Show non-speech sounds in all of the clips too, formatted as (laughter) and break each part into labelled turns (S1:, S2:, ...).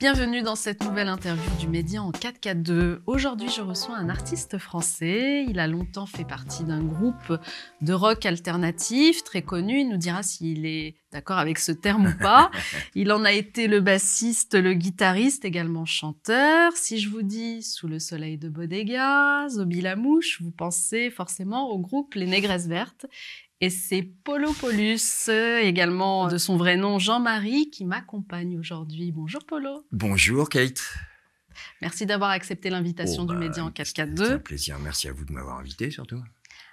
S1: Bienvenue dans cette nouvelle interview du Média en 442. Aujourd'hui, je reçois un artiste français. Il a longtemps fait partie d'un groupe de rock alternatif très connu. Il nous dira s'il est d'accord avec ce terme ou pas. (laughs) Il en a été le bassiste, le guitariste, également chanteur. Si je vous dis Sous le soleil de Bodega, Zobi la mouche, vous pensez forcément au groupe Les Négresses Vertes. Et c'est Polo Polus, également de son vrai nom Jean-Marie, qui m'accompagne aujourd'hui. Bonjour Polo.
S2: Bonjour Kate.
S1: Merci d'avoir accepté l'invitation
S2: Oh,
S1: du
S2: bah,
S1: Média en
S2: C'est un
S1: 442.
S2: plaisir. Merci à vous de m'avoir invité surtout.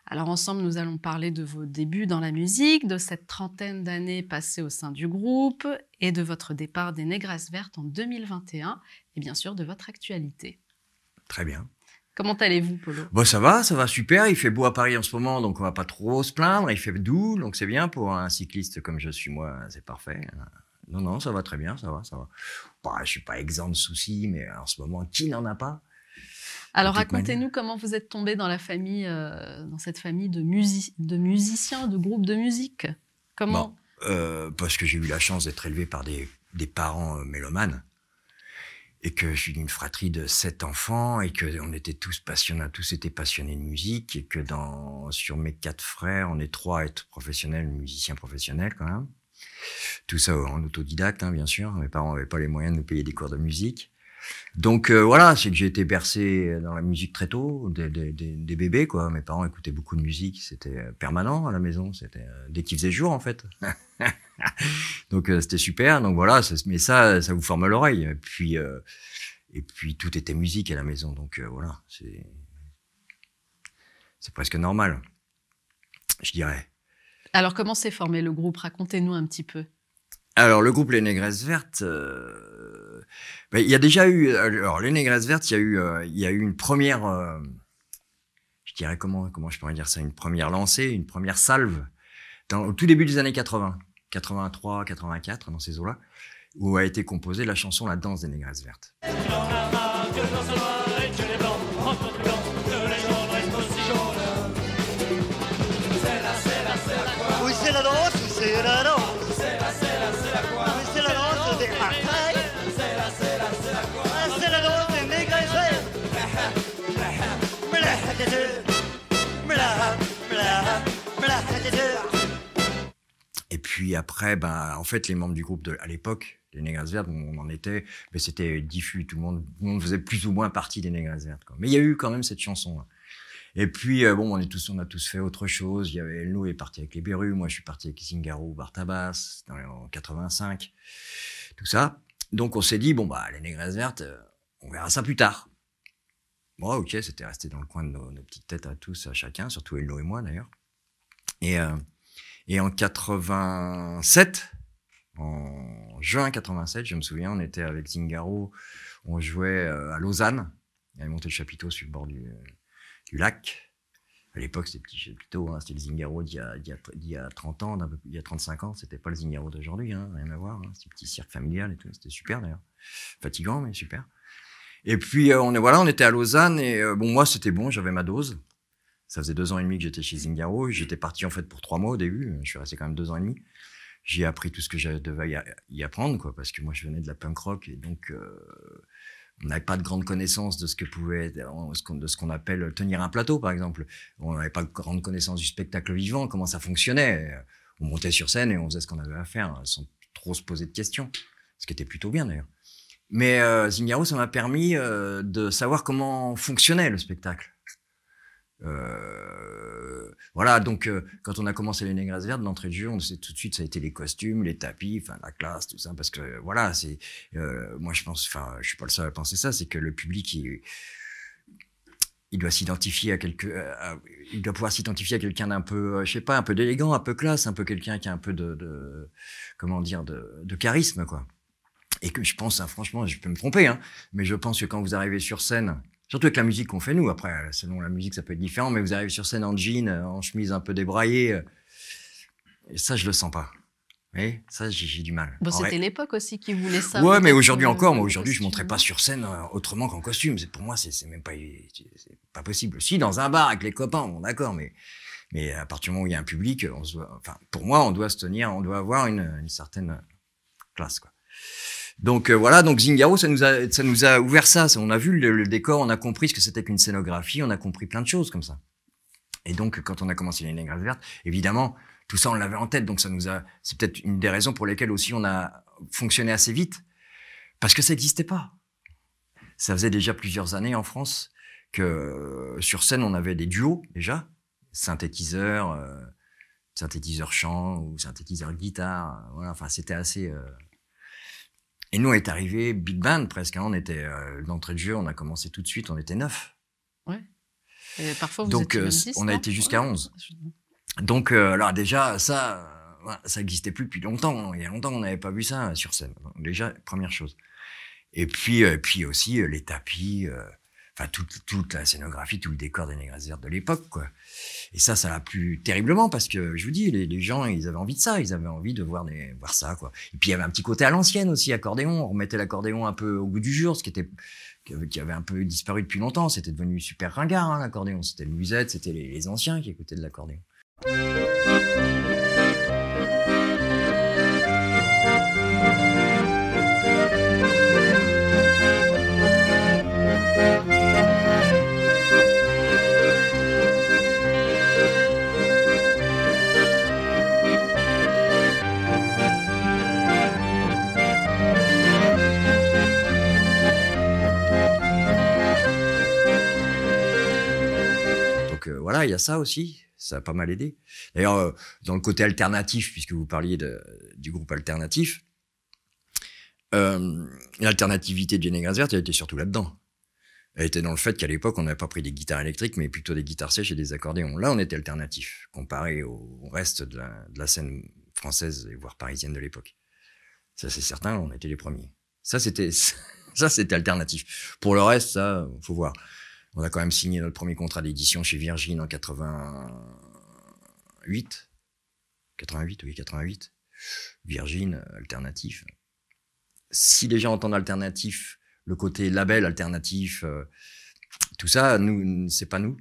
S1: Alors ensemble, nous allons parler de vos débuts dans la musique, de cette trentaine d'années passées au sein du groupe et de votre départ des Négresses Vertes en 2021 et bien sûr de votre actualité.
S2: Très bien.
S1: Comment allez-vous Polo?
S2: Bon, ça va, ça va super. Il fait beau à Paris en ce moment, donc on va pas trop se plaindre. Il fait doux, donc c'est bien pour un cycliste comme je suis moi. C'est parfait. Non, non, ça va très bien, ça va, ça va. Bah, je suis pas exempt de soucis, mais en ce moment, qui n'en a pas?
S1: Alors racontez-nous comment vous êtes tombé dans la famille, euh, dans cette famille de, musi- de musiciens, de groupes de musique? Comment?
S2: Euh, Parce que j'ai eu la chance d'être élevé par des, des parents euh, mélomanes. Et que je suis d'une fratrie de sept enfants et que on était tous passionnés, tous étaient passionnés de musique et que dans sur mes quatre frères, on est trois à être professionnels, musiciens professionnels quand même. Tout ça en autodidacte, hein, bien sûr. Mes parents n'avaient pas les moyens de nous payer des cours de musique. Donc euh, voilà, c'est que j'ai été bercé dans la musique très tôt, des, des, des, des bébés quoi. Mes parents écoutaient beaucoup de musique, c'était euh, permanent à la maison, c'était euh, dès qu'il faisait jour en fait. (laughs) donc euh, c'était super. Donc voilà, ça, mais ça, ça vous forme l'oreille. Et puis euh, et puis tout était musique à la maison, donc voilà, c'est c'est presque normal, je dirais.
S1: Alors comment s'est formé le groupe? Racontez-nous un petit peu.
S2: Alors, le groupe Les Négresses Vertes, il y a déjà eu. Alors, Les Négresses Vertes, il y a eu, euh, une première. euh, je dirais comment, comment je pourrais dire ça Une première lancée, une première salve, dans, au tout début des années 80, 83, 84, dans ces eaux-là, où a été composée la chanson La danse des Négresses Vertes. Et puis après, ben, en fait, les membres du groupe à l'époque, les Négresses Vertes, on en était, mais c'était diffus, tout le monde, tout le monde faisait plus ou moins partie des Négresses Vertes. Mais il y a eu quand même cette chanson. Et puis, euh, bon, on, est tous, on a tous fait autre chose. Il y avait Elno est parti avec les Berus, moi je suis parti avec Zingaro, Bartabas, dans en 85, tout ça. Donc on s'est dit, bon, bah, les Négresses Vertes, euh, on verra ça plus tard. Bon, ok, c'était resté dans le coin de nos, nos petites têtes à tous, à chacun, surtout Elno et moi d'ailleurs. Et, euh, et en 87, en juin 87, je me souviens, on était avec Zingaro, on jouait euh, à Lausanne. Il avait monté le chapiteau sur le bord du, lac. À l'époque, c'était petit chapiteau, hein, c'était le Zingaro d'il y, a- d'il y, a- d'il y a 30 ans, peu- il y a 35 ans, c'était pas le Zingaro d'aujourd'hui, hein, rien à voir. Hein, c'était petit cirque familial et tout, c'était super d'ailleurs. Fatigant, mais super. Et puis, euh, on, voilà, on était à Lausanne et euh, bon, moi, c'était bon, j'avais ma dose. Ça faisait deux ans et demi que j'étais chez Zingaro. J'étais parti en fait pour trois mois au début. Je suis resté quand même deux ans et demi. J'ai appris tout ce que je devais y, apprendre, quoi, parce que moi, je venais de la punk rock et donc euh, on n'avait pas de grande connaissance de ce que pouvait, de ce qu'on appelle tenir un plateau, par exemple. On n'avait pas de grande connaissance du spectacle vivant, comment ça fonctionnait. On montait sur scène et on faisait ce qu'on avait à faire, sans trop se poser de questions, ce qui était plutôt bien d'ailleurs. Mais euh, Zingaro, ça m'a permis euh, de savoir comment fonctionnait le spectacle. Euh, voilà, donc euh, quand on a commencé les Négresses Vertes, d'entrée de jeu, on sait tout de suite, ça a été les costumes, les tapis, enfin la classe, tout ça, parce que euh, voilà, c'est, euh, moi je pense, enfin, je suis pas le seul à penser ça, c'est que le public, il, il doit s'identifier à quelque, à- il doit pouvoir s'identifier à quelqu'un d'un peu, euh, je sais pas, un peu d'élégant, un peu classe, un peu quelqu'un qui a un peu de, comment dire, de, de charisme, quoi. Et que je pense, hein, franchement, je peux me tromper, hein, mais je pense que quand vous arrivez sur scène, surtout avec la musique qu'on fait nous, après, selon la musique, ça peut être différent, mais vous arrivez sur scène en jean, euh, en chemise un peu débraillée, euh, et ça, je le sens pas. Vous voyez? Ça, j'ai du mal.
S1: Bon, c'était l'époque aussi qui voulait ça.
S2: Ouais, mais aujourd'hui encore, moi aujourd'hui, je monterai pas sur scène euh, autrement qu'en costume. Pour moi, c'est même pas, possible. Si dans un bar avec les copains, bon d'accord, mais mais à partir du moment où il y a un public, on se doit, enfin pour moi, on doit se tenir, on doit avoir une, une certaine classe quoi. Donc euh, voilà, donc Zingaro, ça nous a, ça nous a ouvert ça. On a vu le, le décor, on a compris ce que c'était qu'une scénographie, on a compris plein de choses comme ça. Et donc, quand on a commencé les Négresses vertes, évidemment, tout ça, on l'avait en tête. Donc, ça nous a, c'est peut-être une des raisons pour lesquelles aussi on a fonctionné assez vite. Parce que ça n'existait pas. Ça faisait déjà plusieurs années en France que euh, sur scène, on avait des duos, déjà. Synthétiseurs, euh, synthétiseur chant ou synthétiseur guitare. Voilà, enfin, c'était assez, euh, Et nous, on est arrivé big band presque. Hein. On était, euh, d'entrée de jeu, on a commencé tout de suite, on était neuf.
S1: Et parfois, vous
S2: Donc, euh, on a été jusqu'à
S1: Ouais.
S2: 11. Donc, euh, alors déjà, ça, euh, ça n'existait plus depuis longtemps. Il y a longtemps qu'on n'avait pas vu ça sur scène. Donc, déjà, première chose. Et puis, euh, puis aussi les tapis, enfin toute, toute la scénographie, tout le décor des vertes de l'époque, quoi. Et ça, ça l'a plu terriblement parce que je vous dis, les, gens, ils avaient envie de ça, ils avaient envie de voir des, voir ça, quoi. Et puis il y avait un petit côté à l'ancienne aussi, accordéon. On remettait l'accordéon un peu au goût du jour, ce qui était qui avait, un peu disparu depuis longtemps. C'était devenu super ringard, hein, l'accordéon. C'était le musette, c'était les anciens qui écoutaient de l'accordéon. Il y a ça aussi, ça a pas mal aidé. D'ailleurs, euh, dans le côté alternatif, puisque vous parliez du groupe alternatif, euh, l'alternativité de Jenny Grasvert, elle était surtout là-dedans. Elle était dans le fait qu'à l'époque, on n'avait pas pris des guitares électriques, mais plutôt des guitares sèches et des accordéons. Là, on était alternatif, comparé au, reste de la, scène française voire parisienne de l'époque. Ça, c'est certain, on était les premiers. Ça, c'était, (laughs) ça, c'était alternatif. Pour le reste, ça, faut voir. On a quand même signé notre premier contrat d'édition chez Virgin en 88. 88, oui, 88. Virgin, euh, alternatif. Si les gens entendent alternatif, le côté label alternatif, euh, tout ça, nous, c'est pas nous.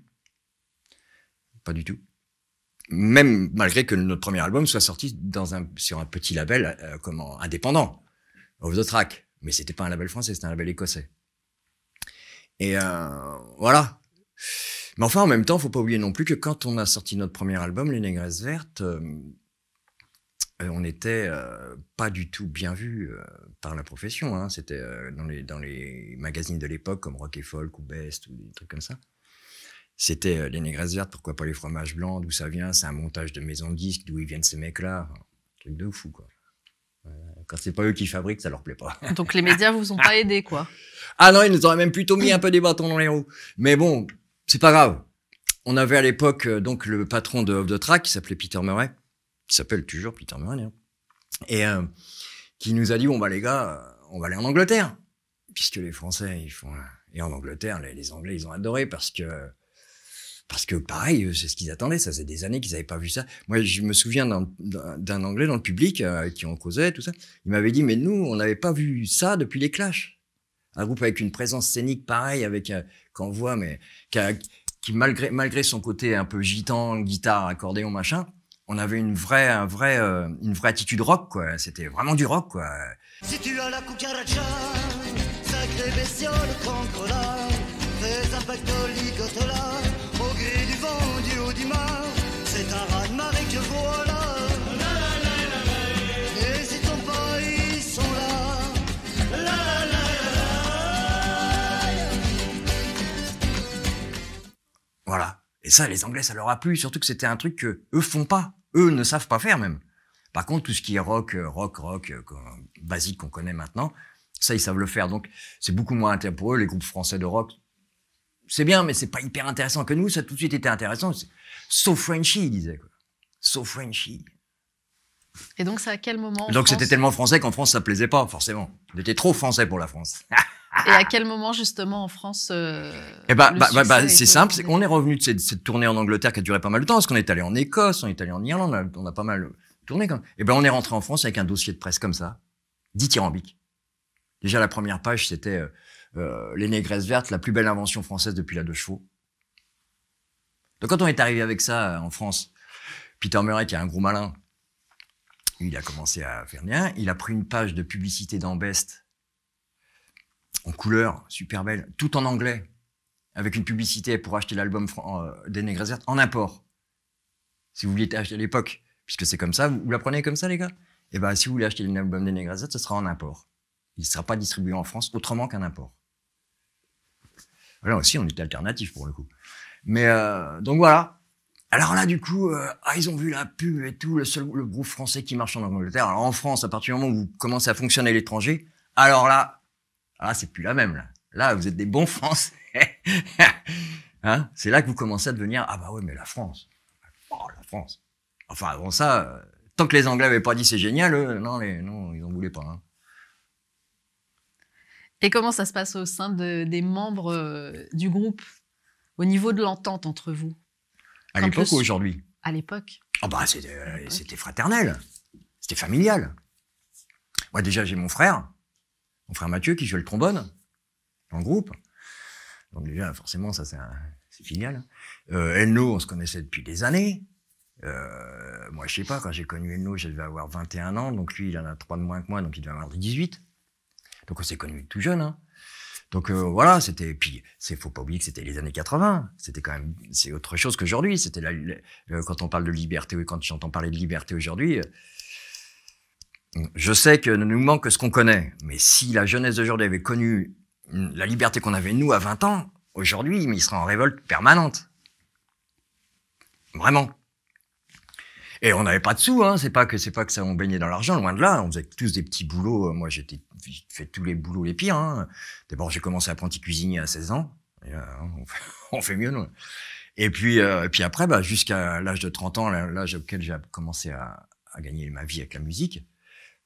S2: Pas du tout. Même malgré que notre premier album soit sorti dans un, sur un petit label euh, comment, indépendant, Off the Track. Mais c'était pas un label français, c'était un label écossais. Et euh, voilà. Mais enfin, en même temps, faut pas oublier non plus que quand on a sorti notre premier album, Les Négresses Vertes, euh, euh, on n'était euh, pas du tout bien vu par la profession. Hein. C'était dans, les, dans les magazines de l'époque, comme Rock et Folk ou Best ou des trucs comme ça. C'était Les Négresses Vertes, pourquoi pas les fromages blancs, d'où ça vient, c'est un montage de maison de disques, d'où ils viennent ces mecs-là. Truc de fou, quoi. Euh, Quand c'est pas eux qui fabriquent, ça leur plaît pas. (laughs)
S1: Donc les médias vous ont pas aidé, quoi.
S2: Ah non, ils nous auraient même plutôt mis un peu des bâtons dans les roues. Mais bon, c'est pas grave. On avait à l'époque euh, donc le patron de Off the Track qui s'appelait Peter Murray, qui s'appelle toujours Peter Murray, d'ailleurs, et euh, qui nous a dit bon bah les gars, euh, on va aller en Angleterre, puisque les Français ils font et en Angleterre les, les Anglais ils ont adoré parce que parce que pareil, euh, c'est ce qu'ils attendaient. Ça faisait des années qu'ils n'avaient pas vu ça. Moi, je me souviens d'un- Anglais dans le public euh, qui on causait, tout ça. Il m'avait dit, mais nous, on n'avait pas vu ça depuis les Clash. Un groupe avec une présence scénique pareille, avec euh, qu'on voit, mais qui, malgré malgré son côté un peu gitan, guitare, accordéon, machin, on avait une vraie, un vrai, euh, une vraie attitude rock, quoi. C'était vraiment du rock, quoi.
S3: Si tu as la cucaracha, sacré bestiole fais un
S2: Et ça, les Anglais, ça leur a plu. Surtout que c'était un truc que eux font pas. Eux ne savent pas faire même. Par contre, tout ce qui est rock, euh, rock, rock, euh, basique qu'on connaît maintenant, ça, ils savent le faire. Donc, c'est beaucoup moins intéressant pour eux. Les groupes français de rock, c'est bien, mais c'est pas hyper intéressant que nous. Ça a tout de suite été intéressant. So Frenchy, ils disaient. Quoi. So Frenchy.
S1: Et donc c'est à quel moment en
S2: Donc, c'était tellement français qu'en France, ça plaisait pas, forcément. On était trop français pour la France. (laughs)
S1: Et à quel moment justement en France euh,
S2: Eh ben, bah, bah, bah, c'est
S1: est
S2: simple, c'est qu'on est revenu de cette, cette tournée en Angleterre qui a duré pas mal de temps, parce qu'on est allé en Écosse, on est allé en Irlande, on a, on a pas mal tourné. Quand même. Et ben, on est rentré en France avec un dossier de presse comme ça, dithyrambique. Déjà, la première page, c'était euh, euh, les négresses vertes, la plus belle invention française depuis la deux chevaux. Donc, quand on est arrivé avec ça euh, en France, Peter Murray, qui est un gros malin, il a commencé à faire rien. Il a pris une page de publicité dans Best en couleur, super belle, tout en anglais, avec une publicité pour acheter l'album euh, en import. Si vous vouliez acheter à l'époque, puisque c'est comme ça, vous, la prenez comme ça, les gars? Eh ben, si vous voulez acheter l'album des Négresert, ce sera en import. Il ne sera pas distribué en France autrement qu'un import. Là aussi, on était alternatif pour le coup. Mais euh, donc voilà. Alors là, du coup, euh, ah, ils ont vu la pub et tout, le seul le groupe français qui marche en Angleterre. Alors en France, à partir du moment où vous commencez à fonctionner à l'étranger, alors là, ah, c'est plus la même. Là, là vous êtes des bons (laughs) Français. hein? C'est là que vous commencez à devenir ah bah ouais, mais la France, oh la France. Enfin avant ça, euh, tant que les Anglais n'avaient pas dit c'est génial, non, les, non, ils en voulaient pas. Hein.
S1: Et comment ça se passe au sein des membres euh, du groupe, au niveau de l'entente entre vous?
S2: À l'époque ou aujourd'hui?
S1: À l'époque.
S2: Oh bah, euh, c'était fraternel, c'était familial. Moi déjà j'ai mon frère, mon frère Mathieu qui joue le trombone dans le groupe. Donc déjà forcément ça c'est filial. Euh, Elno on se connaissait depuis des années. Euh, moi je sais pas, quand j'ai connu Elno je devais avoir 21 ans, donc lui il en a 3 de moins que moi, donc il devait avoir 18. Donc on s'est connus tout jeune. Hein. Donc euh, voilà, c'était. Puis c'est faut pas oublier que c'était les années 80. C'était quand même c'est autre chose qu'aujourd'hui. C'était euh, quand on parle de liberté, quand j'entends parler de liberté aujourd'hui. Euh, je sais que nous manque ce qu'on connaît, mais si la jeunesse d'aujourd'hui avait connu la liberté qu'on avait nous à 20 ans, aujourd'hui, il serait en révolte permanente. Vraiment. Et on n'avait pas de sous, hein. C'est pas que c'est pas que ça on baignait dans l'argent, loin de là. On faisait tous des petits boulots. Moi, j'étais fait tous les boulots les pires. Hein. D'abord, j'ai commencé apprenti cuisinier à 16 ans. Euh, (laughs) on, fait, mieux, nous. Et puis, euh, et puis après, bah, jusqu'à l'âge de 30 ans, l'âge auquel j'ai commencé à, gagner ma vie avec la musique,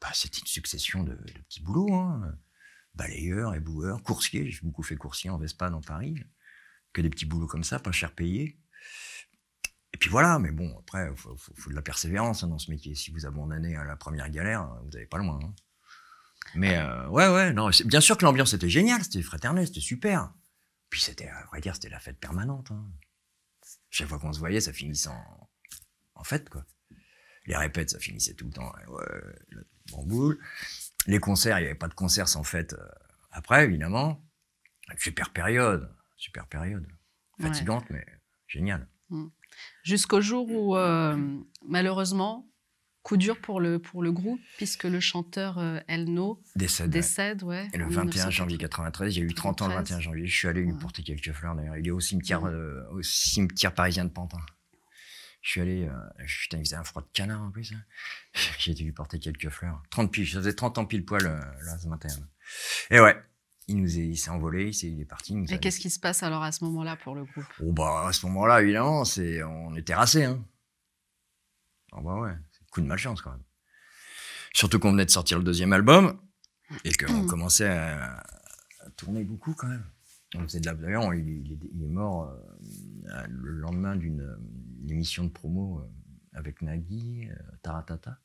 S2: bah, c'était une succession de, petits boulots. Hein. Balayeur, éboueur, coursier. J'ai beaucoup fait coursier en Vespa dans Paris. Que des petits boulots comme ça, pas cher payés. Et puis voilà, mais bon, après, il faut, de la persévérance hein, dans ce métier. Si vous abandonnez à la première galère, vous n'avez pas loin. Hein. Mais euh, ouais, ouais, non, bien sûr que l'ambiance était géniale, c'était fraternel, c'était super. Puis c'était, à vrai dire, c'était la fête permanente. Hein. Chaque fois qu'on se voyait, ça finissait en, en fête, quoi. Les répètes, ça finissait tout le temps. Les concerts, il n'y avait pas de concerts sans fête euh, après, évidemment. Super période, super période. Fatigante, mais géniale. Mmh.
S1: Jusqu'au jour où, euh, malheureusement, coup dur pour le, pour le groupe, puisque le chanteur euh, Elno
S2: décède.
S1: décède ouais,
S2: et le 21 janvier 93, j'ai eu 30 ans le 21 janvier. Je suis allé lui porter quelques fleurs d'ailleurs. Il est au cimetière, euh, au cimetière parisien de Pantin. Je suis allé, putain, il faisait un froid de canard en plus. Hein. (laughs) J'ai été lui porter quelques fleurs. 30 piges, ça faisait 30 ans pile poil là ce matin. Et ouais, il nous est, il s'est envolé, il, est, il est parti.
S1: Et qu'est-ce qui se passe alors à ce moment-là pour le groupe?
S2: Oh bah à ce moment-là, évidemment, c'est on est terrassé. Hein. Oh bah ouais, c'est coup de malchance quand même. Surtout qu'on venait de sortir le deuxième album et qu'on commençait à, tourner beaucoup quand même. On faisait de la d'ailleurs, il, il, est mort euh, le lendemain d'une émission de promo euh, avec Nagui, euh, Taratata.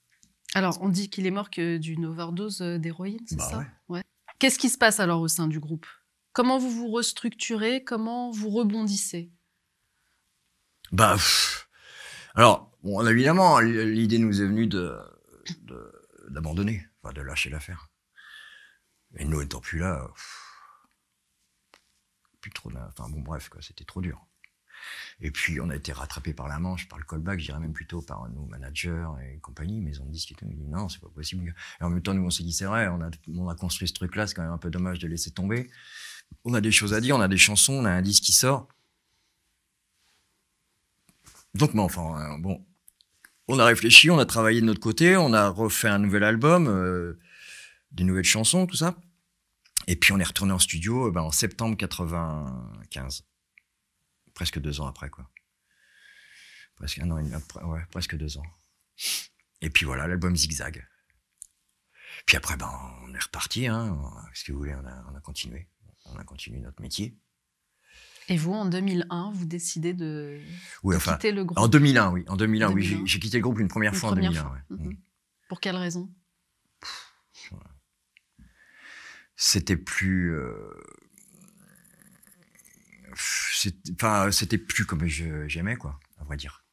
S1: Alors, on dit qu'il est mort que d'une overdose d'héroïne, c'est
S2: bah
S1: ça
S2: ouais.
S1: ouais. Qu'est-ce qui se passe alors au sein du groupe? Comment vous vous restructurez? Comment vous rebondissez?
S2: Bah, alors, bon, évidemment, l'idée nous est venue de d'abandonner, enfin, de lâcher l'affaire. Et nous étant plus là, plus trop, enfin bon, bref, quoi, c'était trop dur. Et puis, on a été rattrapé par la manche, par le callback, je dirais même plutôt par nos managers et compagnie, maison de disques et tout. dit non, c'est pas possible. Et en même temps, nous, on s'est dit, c'est vrai, on a, on a construit ce truc-là, c'est quand même un peu dommage de laisser tomber. On a des choses à dire, on a des chansons, on a un disque qui sort. Donc, mais enfin, euh, bon, on a réfléchi, on a travaillé de notre côté, on a refait un nouvel album, euh, des nouvelles chansons, tout ça. Et puis on est retourné en studio euh, ben, en septembre 95 presque deux ans après, quoi. Presque un an et demi après, ouais, presque deux ans. Et puis voilà, l'album Zigzag. Puis après, ben, on est reparti, hein. Ce que vous voulez, on a, on a continué. On a continué notre métier.
S1: Et vous, en 2001, vous décidez de,
S2: oui,
S1: enfin, quitter le groupe?
S2: En 2001, oui. En 2001, oui. J'ai quitté le groupe une première fois en 2001. Ouais.
S1: Mhm. Mm. Pour quelle raison?
S2: C'était plus. Euh, enfin, c'était plus comme j'aimais, quoi, à vrai dire.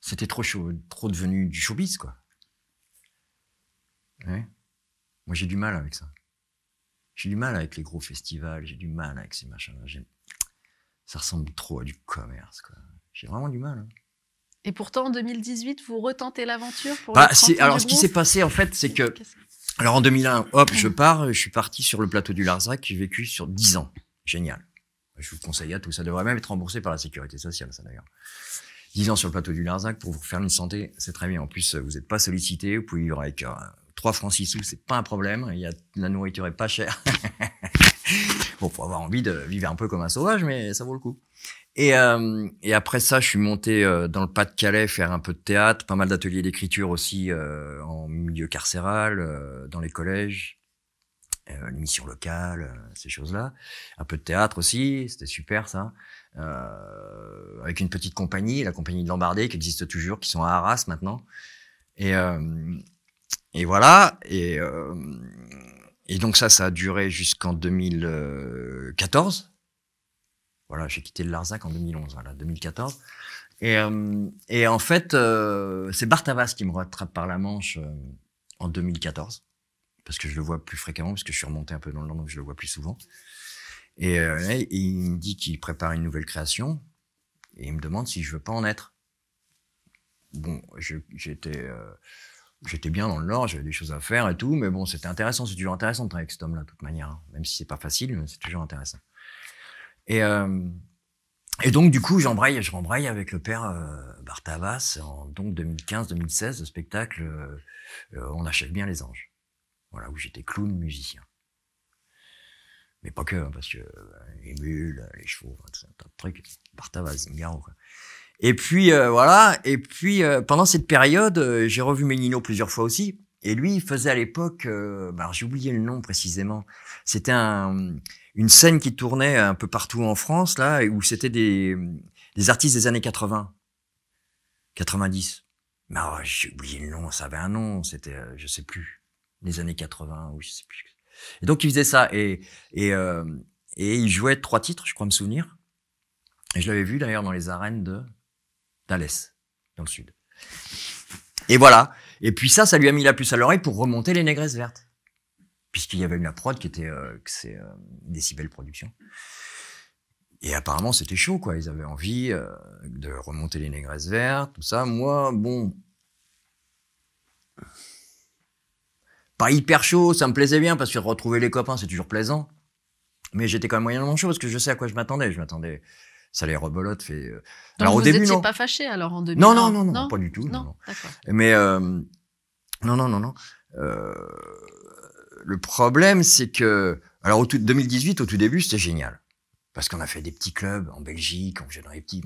S2: C'était trop chaud, trop devenu du showbiz, quoi. Moi, j'ai du mal avec ça. J'ai du mal avec les gros festivals, j'ai du mal avec ces machins. Ça ressemble trop à du commerce, quoi. J'ai vraiment du mal. Hein.
S1: Et pourtant, en 2018, vous retentez l'aventure pour
S2: bah,
S1: le
S2: Alors, ce qui s'est passé, en fait, c'est que. Alors, en 2001, hop, je pars, je suis parti sur le plateau du Larzac, j'ai vécu sur 10 ans. Génial. Je vous conseille à tout. Ça devrait même être remboursé par la sécurité sociale, ça d'ailleurs. 10 ans sur le plateau du Larzac pour vous faire une santé, c'est très bien. En plus, vous n'êtes pas sollicité, vous pouvez vivre avec euh, 3 francs 6 sous, c'est pas un problème. Il y a, la nourriture est pas chère. (laughs) bon, faut avoir envie de vivre un peu comme un sauvage, mais ça vaut le coup. Et, euh, après ça, je suis monté euh, dans le Pas-de-Calais faire un peu de théâtre, pas mal d'ateliers d'écriture aussi euh, en milieu carcéral, dans les collèges, euh, l'émission locale, ces choses-là. Un peu de théâtre aussi, c'était super ça. avec une petite compagnie, la compagnie de Lambardé, qui existe toujours, qui sont à Arras maintenant. Et, et voilà. Et, et donc ça, ça a duré jusqu'en 2014. Voilà, j'ai quitté le Larzac en 2011, voilà, 2014. Et, euh, et en fait, euh, c'est Bartavas qui me rattrape par la manche euh, en 2014, parce que je le vois plus fréquemment, parce que je suis remonté un peu dans le Nord, donc je le vois plus souvent. Et, et il me dit qu'il prépare une nouvelle création, et il me demande si je veux pas en être. Bon, j'étais j'étais bien dans le Nord, j'avais des choses à faire et tout, mais bon, c'était intéressant, c'est toujours intéressant de travailler avec cet homme-là, de toute manière, hein. même si c'est pas facile, mais c'est toujours intéressant. Et, euh, et donc, du coup, j'embraye, je rembraye avec le père euh, Bartavas en donc 2015-2016, le spectacle euh, euh, On achète bien les anges. Voilà, où j'étais clown musicien. Mais pas que, hein, parce que les mules, les chevaux, un tas de trucs. Bartavas, Zingaro, quoi. Et puis voilà. Et puis pendant cette période, j'ai revu Ménino plusieurs fois aussi. Et lui, il faisait à l'époque, bah, j'ai oublié le nom précisément. C'était un, une scène qui tournait un peu partout en France, là, où c'était des, des artistes des années 80, 90. Mais j'ai oublié le nom, ça avait un nom, c'était, euh, je sais plus, les années 80, ou je sais plus. Et donc il faisait ça, et, et, euh, et il jouait trois titres, je crois me souvenir. Et je l'avais vu d'ailleurs dans les arènes de d'Alès, dans le sud. Et voilà. Et puis ça, ça lui a mis la puce à l'oreille pour remonter les négresses vertes puisqu'il y avait une la prod qui était euh, c'est euh, Décibel Production. Et apparemment, c'était chaud, quoi. Ils avaient envie euh, de remonter les négresses vertes, tout ça. Moi, bon, pas hyper chaud, ça me plaisait bien parce que retrouver les copains, c'est toujours plaisant. Mais j'étais quand même moyennement chaud parce que je sais à quoi je m'attendais. Je m'attendais, ça les rebolote fait.
S1: Donc alors vous au début, non. pas fâché alors en 2000
S2: non, non, non, non, pas du tout.
S1: Non,
S2: non?
S1: d'accord.
S2: Mais non, non, non, non. Euh, le problème, c'est que, alors au tout 2018, au tout début, c'était génial. Parce qu'on a fait des petits clubs en Belgique, on faisait dans les petits.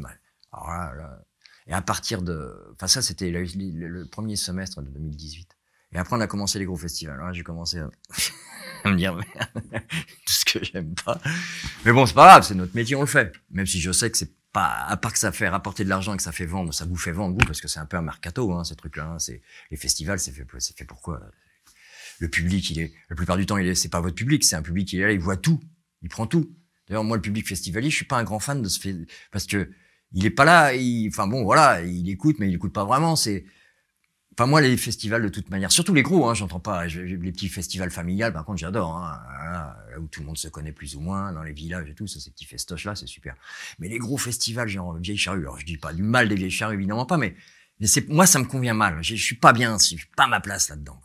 S2: Alors là, là, et à partir de, enfin ça, c'était le, premier semestre de 2018. Et après, on a commencé les gros festivals. Alors là, j'ai commencé (laughs) à, me dire merde, (laughs) tout ce que j'aime pas. Mais bon, c'est pas grave, c'est notre métier, on le fait. Même si je sais que c'est pas, à part que ça fait rapporter de l'argent et que ça fait vendre, ça vous fait vendre, vous, parce que c'est un peu un mercato, hein, ces trucs-là. Hein. C'est les festivals, c'est fait, c'est fait pourquoi le public, il est, la plupart du temps, il est, c'est pas votre public, c'est un public, il est là, il voit tout, il prend tout. D'ailleurs, moi, le public festivalier, je suis pas un grand fan de ce fait, parce que il est pas là, il, enfin bon, voilà, il écoute, mais il écoute pas vraiment, c'est, Enfin, moi, les festivals, de toute manière, surtout les gros, hein, j'entends pas. Les petits festivals familiales, par contre, j'adore. Hein, là où tout le monde se connaît plus ou moins, dans les villages et tout, ça, ces petits festoches-là, c'est super. Mais les gros festivals, genre vieilles charrues, alors je dis pas du mal des vieilles charrues, évidemment pas, mais, mais c'est moi, ça me convient mal. Je, suis pas bien, je suis pas ma place là-dedans.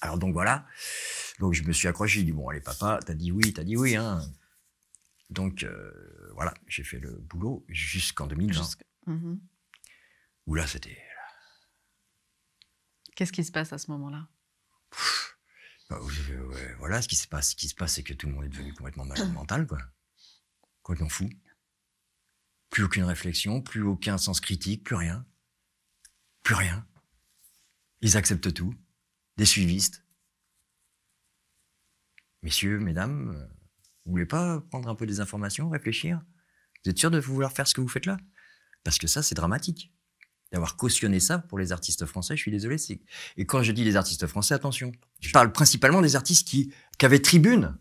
S2: Alors donc voilà. Donc je me suis accroché, j'ai dit bon allez papa, t'as dit oui, t'as dit oui. Hein. Donc euh, voilà, j'ai fait le boulot jusqu'en 2020. Mhm. Où là c'était.
S1: Qu'est-ce qui se passe à ce moment-là?
S2: Bah, Voilà, ce qui se passe, ce qui se passe, c'est que tout le monde est devenu complètement malade (clears throat) mental, quoi. Complètement fou. Plus aucune réflexion, plus aucun sens critique, plus rien. Plus rien. Ils acceptent tout des suivistes. Messieurs, mesdames, euh, vous voulez pas prendre un peu des informations, réfléchir? Vous êtes sûr de vouloir faire ce que vous faites là? Parce que ça, c'est dramatique. D'avoir cautionné ça pour les artistes français, je suis désolé. Et quand je dis les artistes français, attention, je parle principalement des artistes qui, qui avaient tribune,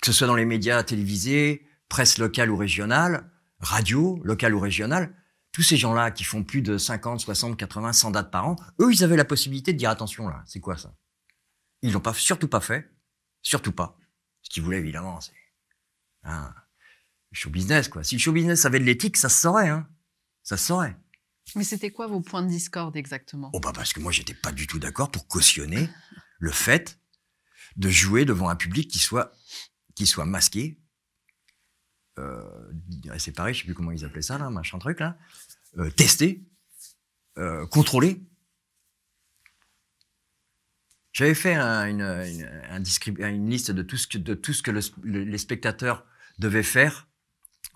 S2: que ce soit dans les médias télévisés, presse locale ou régionale, radio, locale ou régionale, tous ces gens-là qui font plus de 50, 60, 80, 100 dates par an, eux, ils avaient la possibilité de dire attention là, c'est quoi ça? Ils l'ont pas, surtout pas fait. Surtout pas. Ce qu'ils voulaient, évidemment, c'est hein, show business, quoi. Si le show business avait de l'éthique, ça se saurait, hein. Ça se saurait.
S1: Mais c'était quoi vos points de discorde exactement?
S2: Oh bah parce que moi j'étais pas du tout d'accord pour cautionner (laughs) le fait de jouer devant un public qui soit qui soit masqué. Euh, c'est pareil, je sais plus comment ils appelaient ça là, machin truc là. Euh, testé, euh, contrôlé. J'avais fait un, une, une, un descrip- une liste de tout ce que, de tout ce que le- le- les spectateurs devaient faire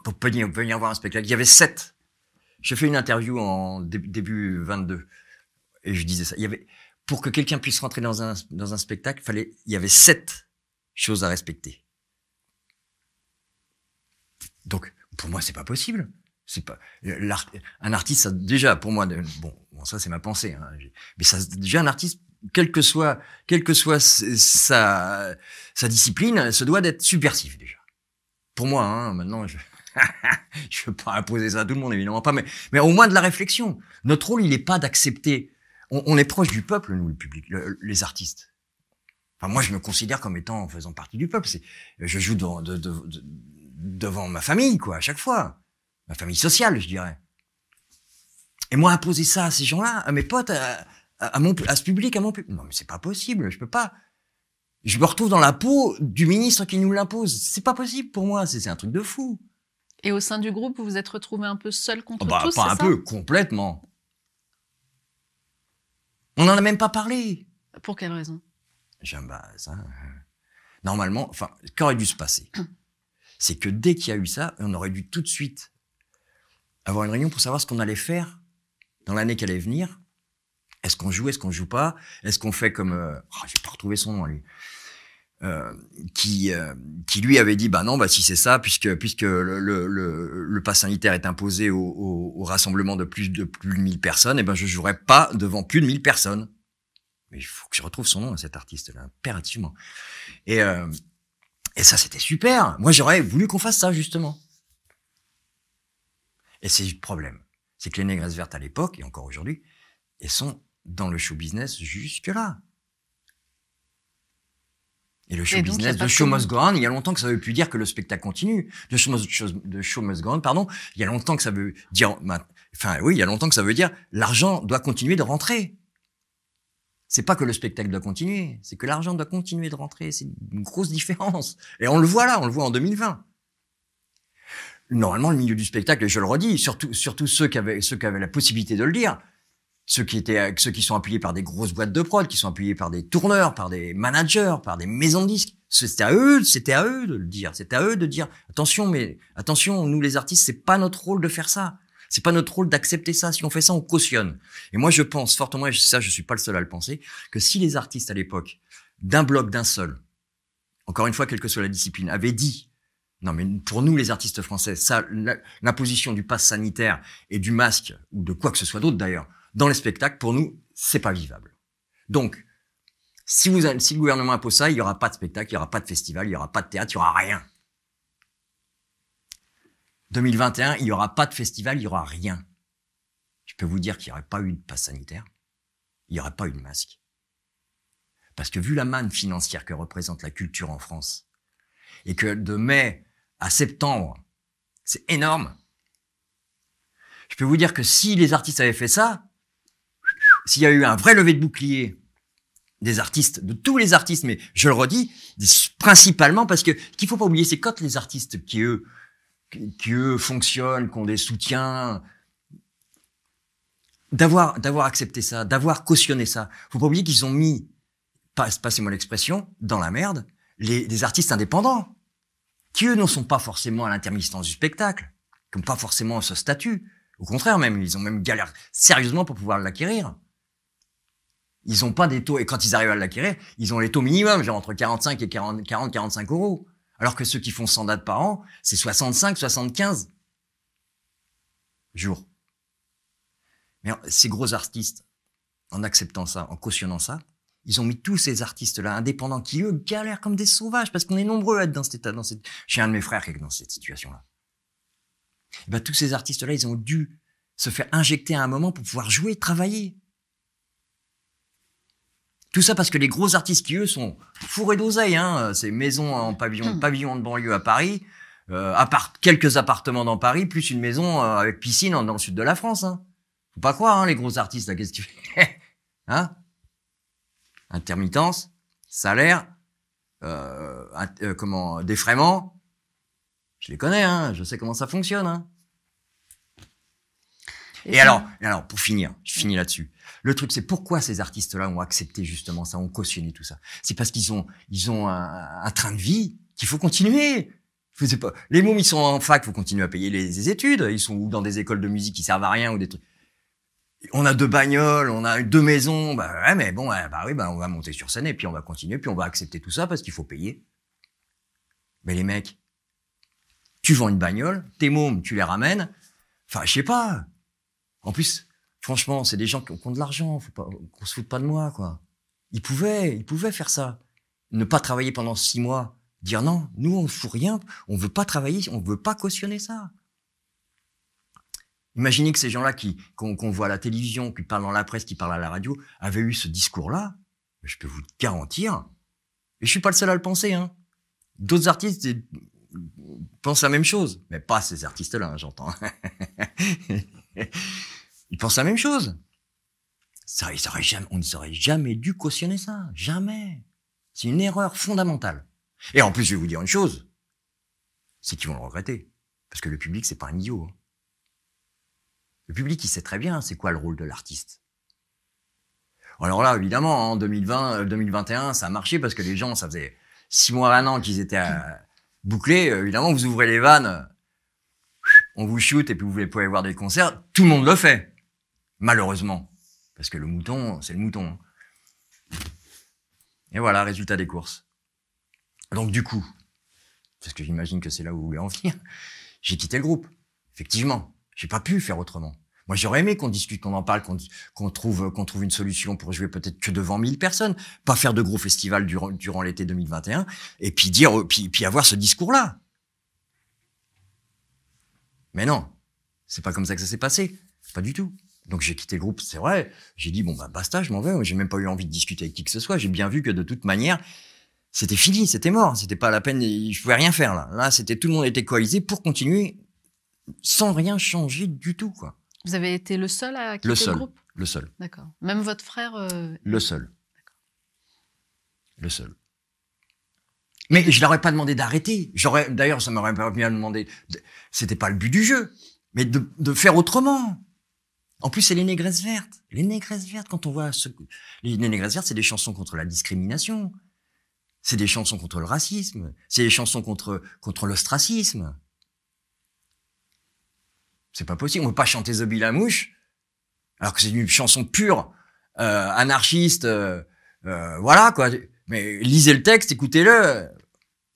S2: pour venir, venir voir un spectacle. Il y avait sept. J'ai fait une interview en dé- début 22 et je disais ça. Il y avait, pour que quelqu'un puisse rentrer dans un, dans un spectacle, fallait, il y avait sept choses à respecter. Donc, pour moi, c'est pas possible. C'est pas l'art- un artiste. Ça, déjà, pour moi, bon, bon ça c'est ma pensée. Hein, mais ça, déjà, un artiste, quelle que soit, quelle que soit sa, sa discipline, se doit d'être subversif déjà. Pour moi, hein, maintenant, je (laughs) je veux pas imposer ça à tout le monde, évidemment pas, mais, mais au moins de la réflexion. Notre rôle, il n'est pas d'accepter. On, on est proche du peuple, nous, le public, le- les artistes. Enfin, moi, je me considère comme étant faisant partie du peuple. Je joue devant, de- de- de- devant ma famille, quoi, à chaque fois. Ma famille sociale, je dirais. Et moi, imposer ça à ces gens-là, à mes potes, à, mon, à ce public, à mon public. Non, mais c'est pas possible. Je peux pas. Je me retrouve dans la peau du ministre qui nous l'impose. C'est pas possible pour moi. C'est un truc de fou.
S1: Et au sein du groupe, vous vous êtes retrouvé un peu seul contre
S2: bah,
S1: tous,
S2: pas un
S1: ça
S2: peu, complètement. On n'en a même pas parlé.
S1: Pour quelle raison?
S2: J'aime bah, ça. Normalement, enfin, qu'aurait dû se passer? (clears throat) C'est que dès qu'il y a eu ça, on aurait dû tout de suite avoir une réunion pour savoir ce qu'on allait faire dans l'année qui allait venir. Est-ce qu'on joue, est-ce qu'on joue pas? Est-ce qu'on fait comme... Euh, oh, j'ai pas retrouvé son nom, lui. Euh, qui, euh, qui lui avait dit bah non bah si c'est ça puisque puisque le, le, le, le pass sanitaire est imposé au, au, au rassemblement de plus de plus de 1000 personnes et ben je jouerai pas devant plus de 1000 personnes. Mais il faut que je retrouve son nom à cet artiste là impérativement. Et euh, et ça c'était super. Moi j'aurais voulu qu'on fasse ça justement. Et c'est le problème. C'est que les négresses vertes à l'époque et encore aujourd'hui elles sont dans le show business jusque là et le show
S1: Et
S2: business, de show must go on, il y a longtemps que ça veut plus dire que le spectacle continue. De show must, de show must go on, pardon, il y a longtemps que ça veut dire, enfin oui, il y a longtemps que ça veut dire l'argent doit continuer de rentrer. C'est pas que le spectacle doit continuer, c'est que l'argent doit continuer de rentrer. C'est une grosse différence. Et on le voit là, on le voit en 2020. Normalement, le milieu du spectacle, et je le redis, surtout, surtout ceux qui avaient, ceux qui avaient la possibilité de le dire, ceux qui étaient, ceux qui sont appuyés par des grosses boîtes de prod, qui sont appuyés par des tourneurs, par des managers, par des maisons de disques. C'était à eux, c'était à eux de le dire. C'était à eux de dire, attention, mais attention, nous les artistes, c'est pas notre rôle de faire ça. C'est pas notre rôle d'accepter ça. Si on fait ça, on cautionne. Et moi, je pense fortement, et ça, je suis pas le seul à le penser, que si les artistes à l'époque, d'un bloc, d'un seul, encore une fois, quelle que soit la discipline, avaient dit, non, mais pour nous, les artistes français, ça, l'imposition du pass sanitaire et du masque, ou de quoi que ce soit d'autre d'ailleurs, dans les spectacles, pour nous, c'est pas vivable. Donc, si, vous, si le gouvernement impose ça, il y aura pas de spectacle, il y aura pas de festival, il y aura pas de théâtre, il y aura rien. 2021, il y aura pas de festival, il y aura rien. Je peux vous dire qu'il n'y aurait pas eu de passe sanitaire, il n'y aurait pas eu de masque. Parce que vu la manne financière que représente la culture en France, et que de mai à septembre, c'est énorme. Je peux vous dire que si les artistes avaient fait ça, s'il y a eu un vrai lever de bouclier des artistes, de tous les artistes, mais je le redis, principalement parce que qu'il faut pas oublier, c'est quand les artistes qui eux, qui, eux fonctionnent, qui ont des soutiens, d'avoir d'avoir accepté ça, d'avoir cautionné ça. Faut pas oublier qu'ils ont mis, passe- passez-moi l'expression, dans la merde, les, artistes indépendants, qui eux ne sont pas forcément à l'intermittence du spectacle, qui n'ont pas forcément ce statut. Au contraire même, ils ont même galère sérieusement pour pouvoir l'acquérir. Ils ont pas des taux, et quand ils arrivent à l'acquérir, ils ont les taux minimums, genre entre 45 et 40, 40, 45 euros. Alors que ceux qui font 100 dates par an, c'est 65, 75 jours. Mais ces gros artistes, en acceptant ça, en cautionnant ça, ils ont mis tous ces artistes-là indépendants qui, eux, galèrent comme des sauvages parce qu'on est nombreux à être dans cet état, dans cette, j'ai un de mes frères qui est dans cette situation-là. Et ben, tous ces artistes-là, ils ont dû se faire injecter à un moment pour pouvoir jouer, travailler. Tout ça parce que les gros artistes qui, eux, sont fourrés d'oseille, hein, ces maisons en pavillon,
S1: Hmm.
S2: pavillon de banlieue à Paris, euh, appart- quelques appartements dans Paris, plus une maison euh, avec piscine dans le sud de la France. Hein. Faut pas croire, hein, les gros artistes, là, qu'est-ce que tu fais (laughs) Hein? Intermittence, salaire, euh, euh, comment, défraiement. Je les connais, hein, je sais comment ça fonctionne. Hein. Et, alors, alors, pour finir, je finis là-dessus. Le truc, c'est pourquoi ces artistes-là ont accepté justement ça, ont cautionné tout ça? C'est parce qu'ils ont, ils ont un, un train de vie qu'il faut continuer. Je sais pas. Les mômes, ils sont en fac, faut continuer à payer les, les études. Ils sont ou dans des écoles de musique qui servent à rien ou des trucs. On a deux bagnoles, on a deux maisons. Bah ouais, mais bon, bah oui, bah on va monter sur scène et puis on va continuer, puis on va accepter tout ça parce qu'il faut payer. Mais les mecs, tu vends une bagnole, tes mômes, tu les ramènes. Enfin, je sais pas. En plus, franchement, c'est des gens qui ont, de l'argent. Faut qu'on se foute pas de moi, quoi. Ils pouvaient, ils pouvaient faire ça. Ne pas travailler pendant six mois. Dire non, nous on fout rien, on veut pas travailler, on veut pas cautionner ça. Imaginez que ces gens-là qui qu'on voit à la télévision, qui parlent dans la presse, qui parlent à la radio, avaient eu ce discours-là. Je peux vous garantir. Et je suis pas le seul à le penser. Hein. D'autres artistes pensent la même chose, mais pas ces artistes-là, hein, j'entends. (laughs) Ils pensent la même chose. Ça, ils jamais, on ne serait jamais dû cautionner ça. Jamais. C'est une erreur fondamentale. Et en plus, je vais vous dire une chose. C'est qu'ils vont le regretter. Parce que le public, c'est pas un idiot. hein. Le public, il sait très bien c'est quoi le rôle de l'artiste. Alors là, évidemment, en 2020, euh, 2021, ça a marché parce que les gens, ça faisait six mois, un an qu'ils étaient euh, bouclés. Euh, Évidemment, vous ouvrez les vannes, euh, on vous shoot et puis vous pouvez voir des concerts. Tout le monde le fait. Malheureusement. Parce que le mouton, c'est le mouton. hein. Et voilà, résultat des courses. Donc du coup, parce que j'imagine que c'est là où vous voulez en venir, (laughs) j'ai quitté le groupe. Effectivement, j'ai pas pu faire autrement. Moi, j'aurais aimé qu'on discute, qu'on en parle, qu'on trouve, qu'on trouve une solution pour jouer peut-être que devant 1000 personnes, pas faire de gros festivals durant, durant l'été 2021, et puis dire, puis, puis avoir ce discours-là. Mais non, c'est pas comme ça que ça s'est passé, pas du tout. Donc j'ai quitté le groupe, c'est vrai. J'ai dit bon bah basta, je m'en vais. J'ai même pas eu envie de discuter avec qui que ce soit. J'ai bien vu que de toute manière, c'était fini, c'était mort, c'était pas la peine. Je pouvais rien faire là. Là, c'était tout le monde était coalisé pour continuer sans rien changer du tout quoi.
S1: Vous avez été le seul à quitter
S2: Le
S1: groupe?
S2: Le seul,
S1: D'accord. Même votre frère euh,
S2: le seul, le seul. Mais je leur ai pas demandé d'arrêter. J'aurais, d'ailleurs, ça m'aurait pas bien demandé. de- C'était pas le but du jeu, mais de, de faire autrement. En plus, c'est les négresses vertes. Les négresses vertes, quand on voit ce, les négresses vertes, c'est des chansons contre la discrimination. C'est des chansons contre le racisme. C'est des chansons contre, contre l'ostracisme. C'est pas possible. On peut pas chanter The la mouche, alors que c'est une chanson pure, euh, anarchiste, euh, euh, voilà, quoi. Mais lisez le texte, écoutez-le.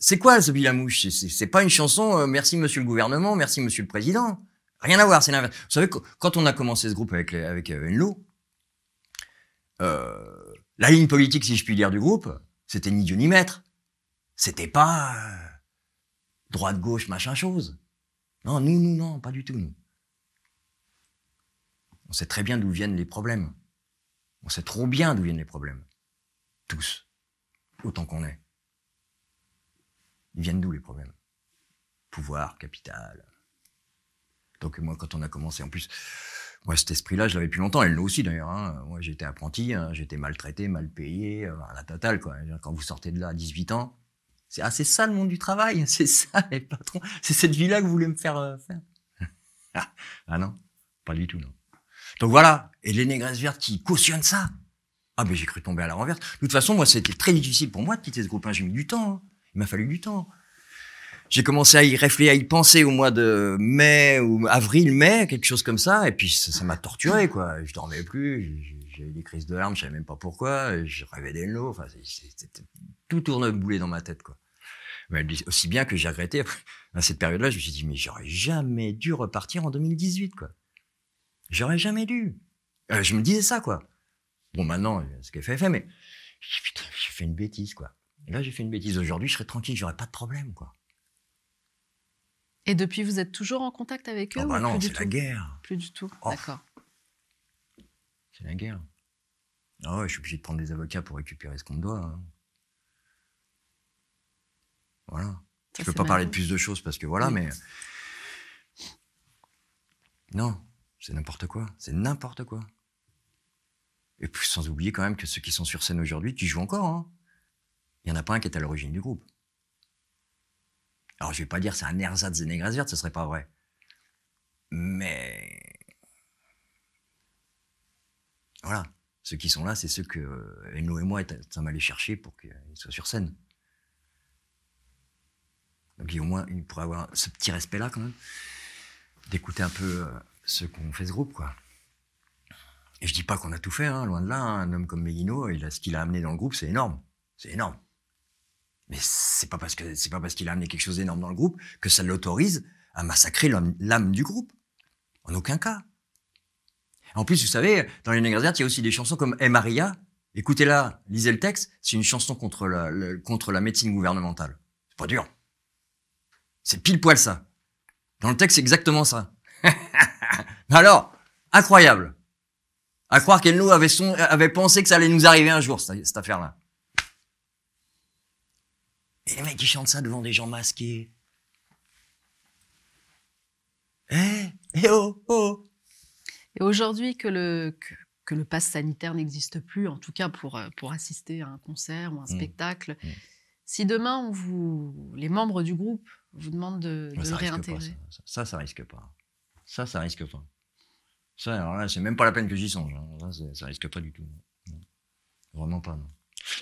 S2: C'est quoi The Bill la mouche? C'est- pas une chanson, euh, merci monsieur le gouvernement, merci monsieur le président. Rien à voir, c'est l'inverse. Vous savez, qu- quand on a commencé ce groupe avec, avec euh, Enlo, euh, la ligne politique, si je puis dire, du groupe, c'était ni Dieu ni maître. C'était pas euh, droite, gauche, machin chose. Non, nous, nous, non, pas du tout, nous. On sait très bien d'où viennent les problèmes. On sait trop bien d'où viennent les problèmes. Tous. Autant qu'on est. Ils viennent d'où les problèmes? Pouvoir, capital. Donc moi, quand on a commencé, en plus, moi cet esprit-là, je l'avais depuis longtemps. Elle l'a aussi d'ailleurs. Hein. Moi, j'étais apprenti, hein. j'étais maltraité, mal payé, euh, la totale quoi. Quand vous sortez de là à 18 ans, c'est ah, ça le monde du travail, (laughs) c'est ça les patrons, c'est cette vie-là que vous voulez me faire euh, faire. (laughs) ah, ah non, pas du tout non. Donc voilà, et les négresses vertes qui cautionnent ça. Ah ben j'ai cru tomber à la renverse. De toute façon, moi c'était très difficile pour moi de quitter ce groupe. J'ai mis du temps. hein. Il m'a fallu du temps. J'ai commencé à y réfléchir, à y penser au mois de mai ou avril, mai, quelque chose comme ça, et puis ça m'a torturé quoi. Je dormais plus, j'ai- eu des crises de larmes, je savais même pas pourquoi. Je rêvais d'Enlo, enfin c'était tout tourne boulet dans ma tête quoi. Mais aussi bien que j'ai regretté (laughs) à cette période-là, je me suis dit mais j'aurais jamais dû repartir en 2018 quoi. J'aurais jamais dû. Euh, je me disais ça quoi. Bon maintenant, ce qu'elle fait, fait, mais j'ai fait une bêtise quoi. Et là j'ai fait une bêtise. Aujourd'hui, je serais tranquille, j'aurais pas de problème quoi.
S1: Et depuis, vous êtes toujours en contact avec eux
S2: Oh
S1: ou
S2: bah non,
S1: plus du
S2: c'est la
S1: tout
S2: guerre.
S1: Plus du tout.
S2: Oh.
S1: D'accord.
S2: C'est la guerre. Ah ouais, je suis obligé de prendre des avocats pour récupérer ce qu'on me doit. hein. Voilà.
S1: Ça,
S2: Je peux pas parler de plus de choses parce que voilà,
S1: Oui.
S2: mais. Non, c'est n'importe quoi. C'est n'importe quoi. Et puis sans oublier quand même que ceux qui sont sur scène aujourd'hui, qui jouent encore, hein. Il y en a pas un qui est à l'origine du groupe. Alors je vais pas dire c'est un ersatz des Négresses Vertes, ce serait pas vrai. Mais. Voilà. Ceux qui sont là, c'est ceux que euh, et moi sommes allés chercher pour qu'ils soient sur scène. Donc au moins, il pourrait avoir ce petit respect-là quand même, d'écouter un peu euh, ceux qu'on fait ce groupe, quoi. Et je dis pas qu'on a tout fait, hein, loin de là. hein. Un homme comme a ce qu'il a amené dans le groupe, c'est énorme, c'est énorme. Mais c'est pas parce que c'est pas parce qu'il a amené quelque chose d'énorme dans le groupe que ça l'autorise à massacrer l'âme du groupe. En aucun cas. En plus, vous savez, dans les Vertes, il y a aussi des chansons comme Hey Maria. Écoutez-la, lisez le texte. C'est une chanson contre la, médecine gouvernementale. C'est pas dur. C'est pile poil ça. Dans le texte, c'est exactement ça. (laughs) Alors, incroyable. À croire qu'elle nous avait, pensé que ça allait nous arriver un jour, cette affaire-là. Et les mecs qui chantent ça devant des gens masqués. Eh, eh oh, oh.
S1: Et aujourd'hui que le, que, que le pass sanitaire n'existe plus, en tout cas pour, euh, pour assister à un concert ou un
S2: Mm.
S1: spectacle,
S2: Mm.
S1: si demain on vous, les membres du groupe vous demandent de, de le
S2: pas,
S1: réintégrer,
S2: ça. Ça, ça risque pas. Ça, ça risque pas. Ça, alors là, c'est même pas la peine que j'y songe. hein. Ça, c'est- ça risque pas du tout. Non. Vraiment pas, non.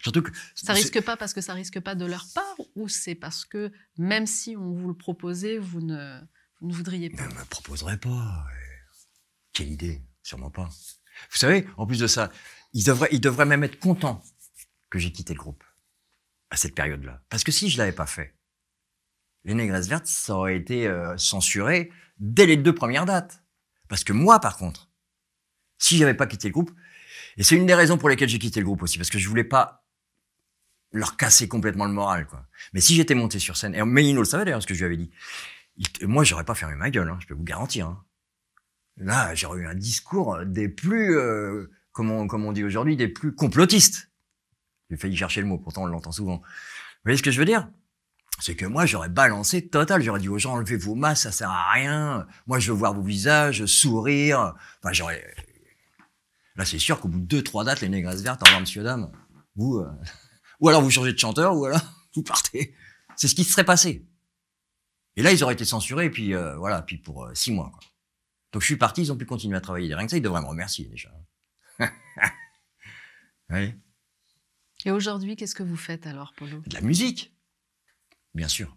S2: Surtout que.
S1: ça risque pas parce que ça risque pas de leur part ou c'est parce que même si on vous le proposait, vous ne, vous ne voudriez pas?
S2: Ne me proposerait pas. Quelle idée Sûrement pas. Vous savez, en plus de ça, ils devraient, ils devraient même être contents que j'ai quitté le groupe à cette période-là. Parce que si je l'avais pas fait, les Négresses Vertes, ça aurait été euh, censuré dès les deux premières dates. Parce que moi, par contre, si j'avais pas quitté le groupe, et c'est une des raisons pour lesquelles j'ai quitté le groupe aussi, parce que je voulais pas leur casser complètement le moral, quoi. Mais si j'étais monté sur scène, et Mélino le savait d'ailleurs, ce que je lui avais dit, il- moi, j'aurais pas fermé ma gueule, hein, je peux vous garantir. hein. Là, j'aurais eu un discours des plus, euh, comment, comme on dit aujourd'hui, des plus complotistes. J'ai failli chercher le mot, pourtant on l'entend souvent. Vous voyez ce que je veux dire? C'est que moi, j'aurais balancé total. J'aurais dit aux gens, enlevez vos masques, ça sert à rien. Moi, je veux voir vos visages, sourire. Enfin, j'aurais... Là, c'est sûr qu'au bout de deux, trois dates, les négresses vertes, au revoir, monsieur, dame. Vous, euh, ou alors vous changez de chanteur, ou alors (laughs) vous partez. C'est ce qui se serait passé. Et là, ils auraient été censurés, et puis euh, voilà, puis pour euh, six mois. Quoi. Donc je suis parti, ils ont pu continuer à travailler. Rien que ça, ils devraient me remercier déjà. (laughs) oui.
S1: Et aujourd'hui, qu'est-ce que vous faites alors, Polo?
S2: De la musique, bien sûr.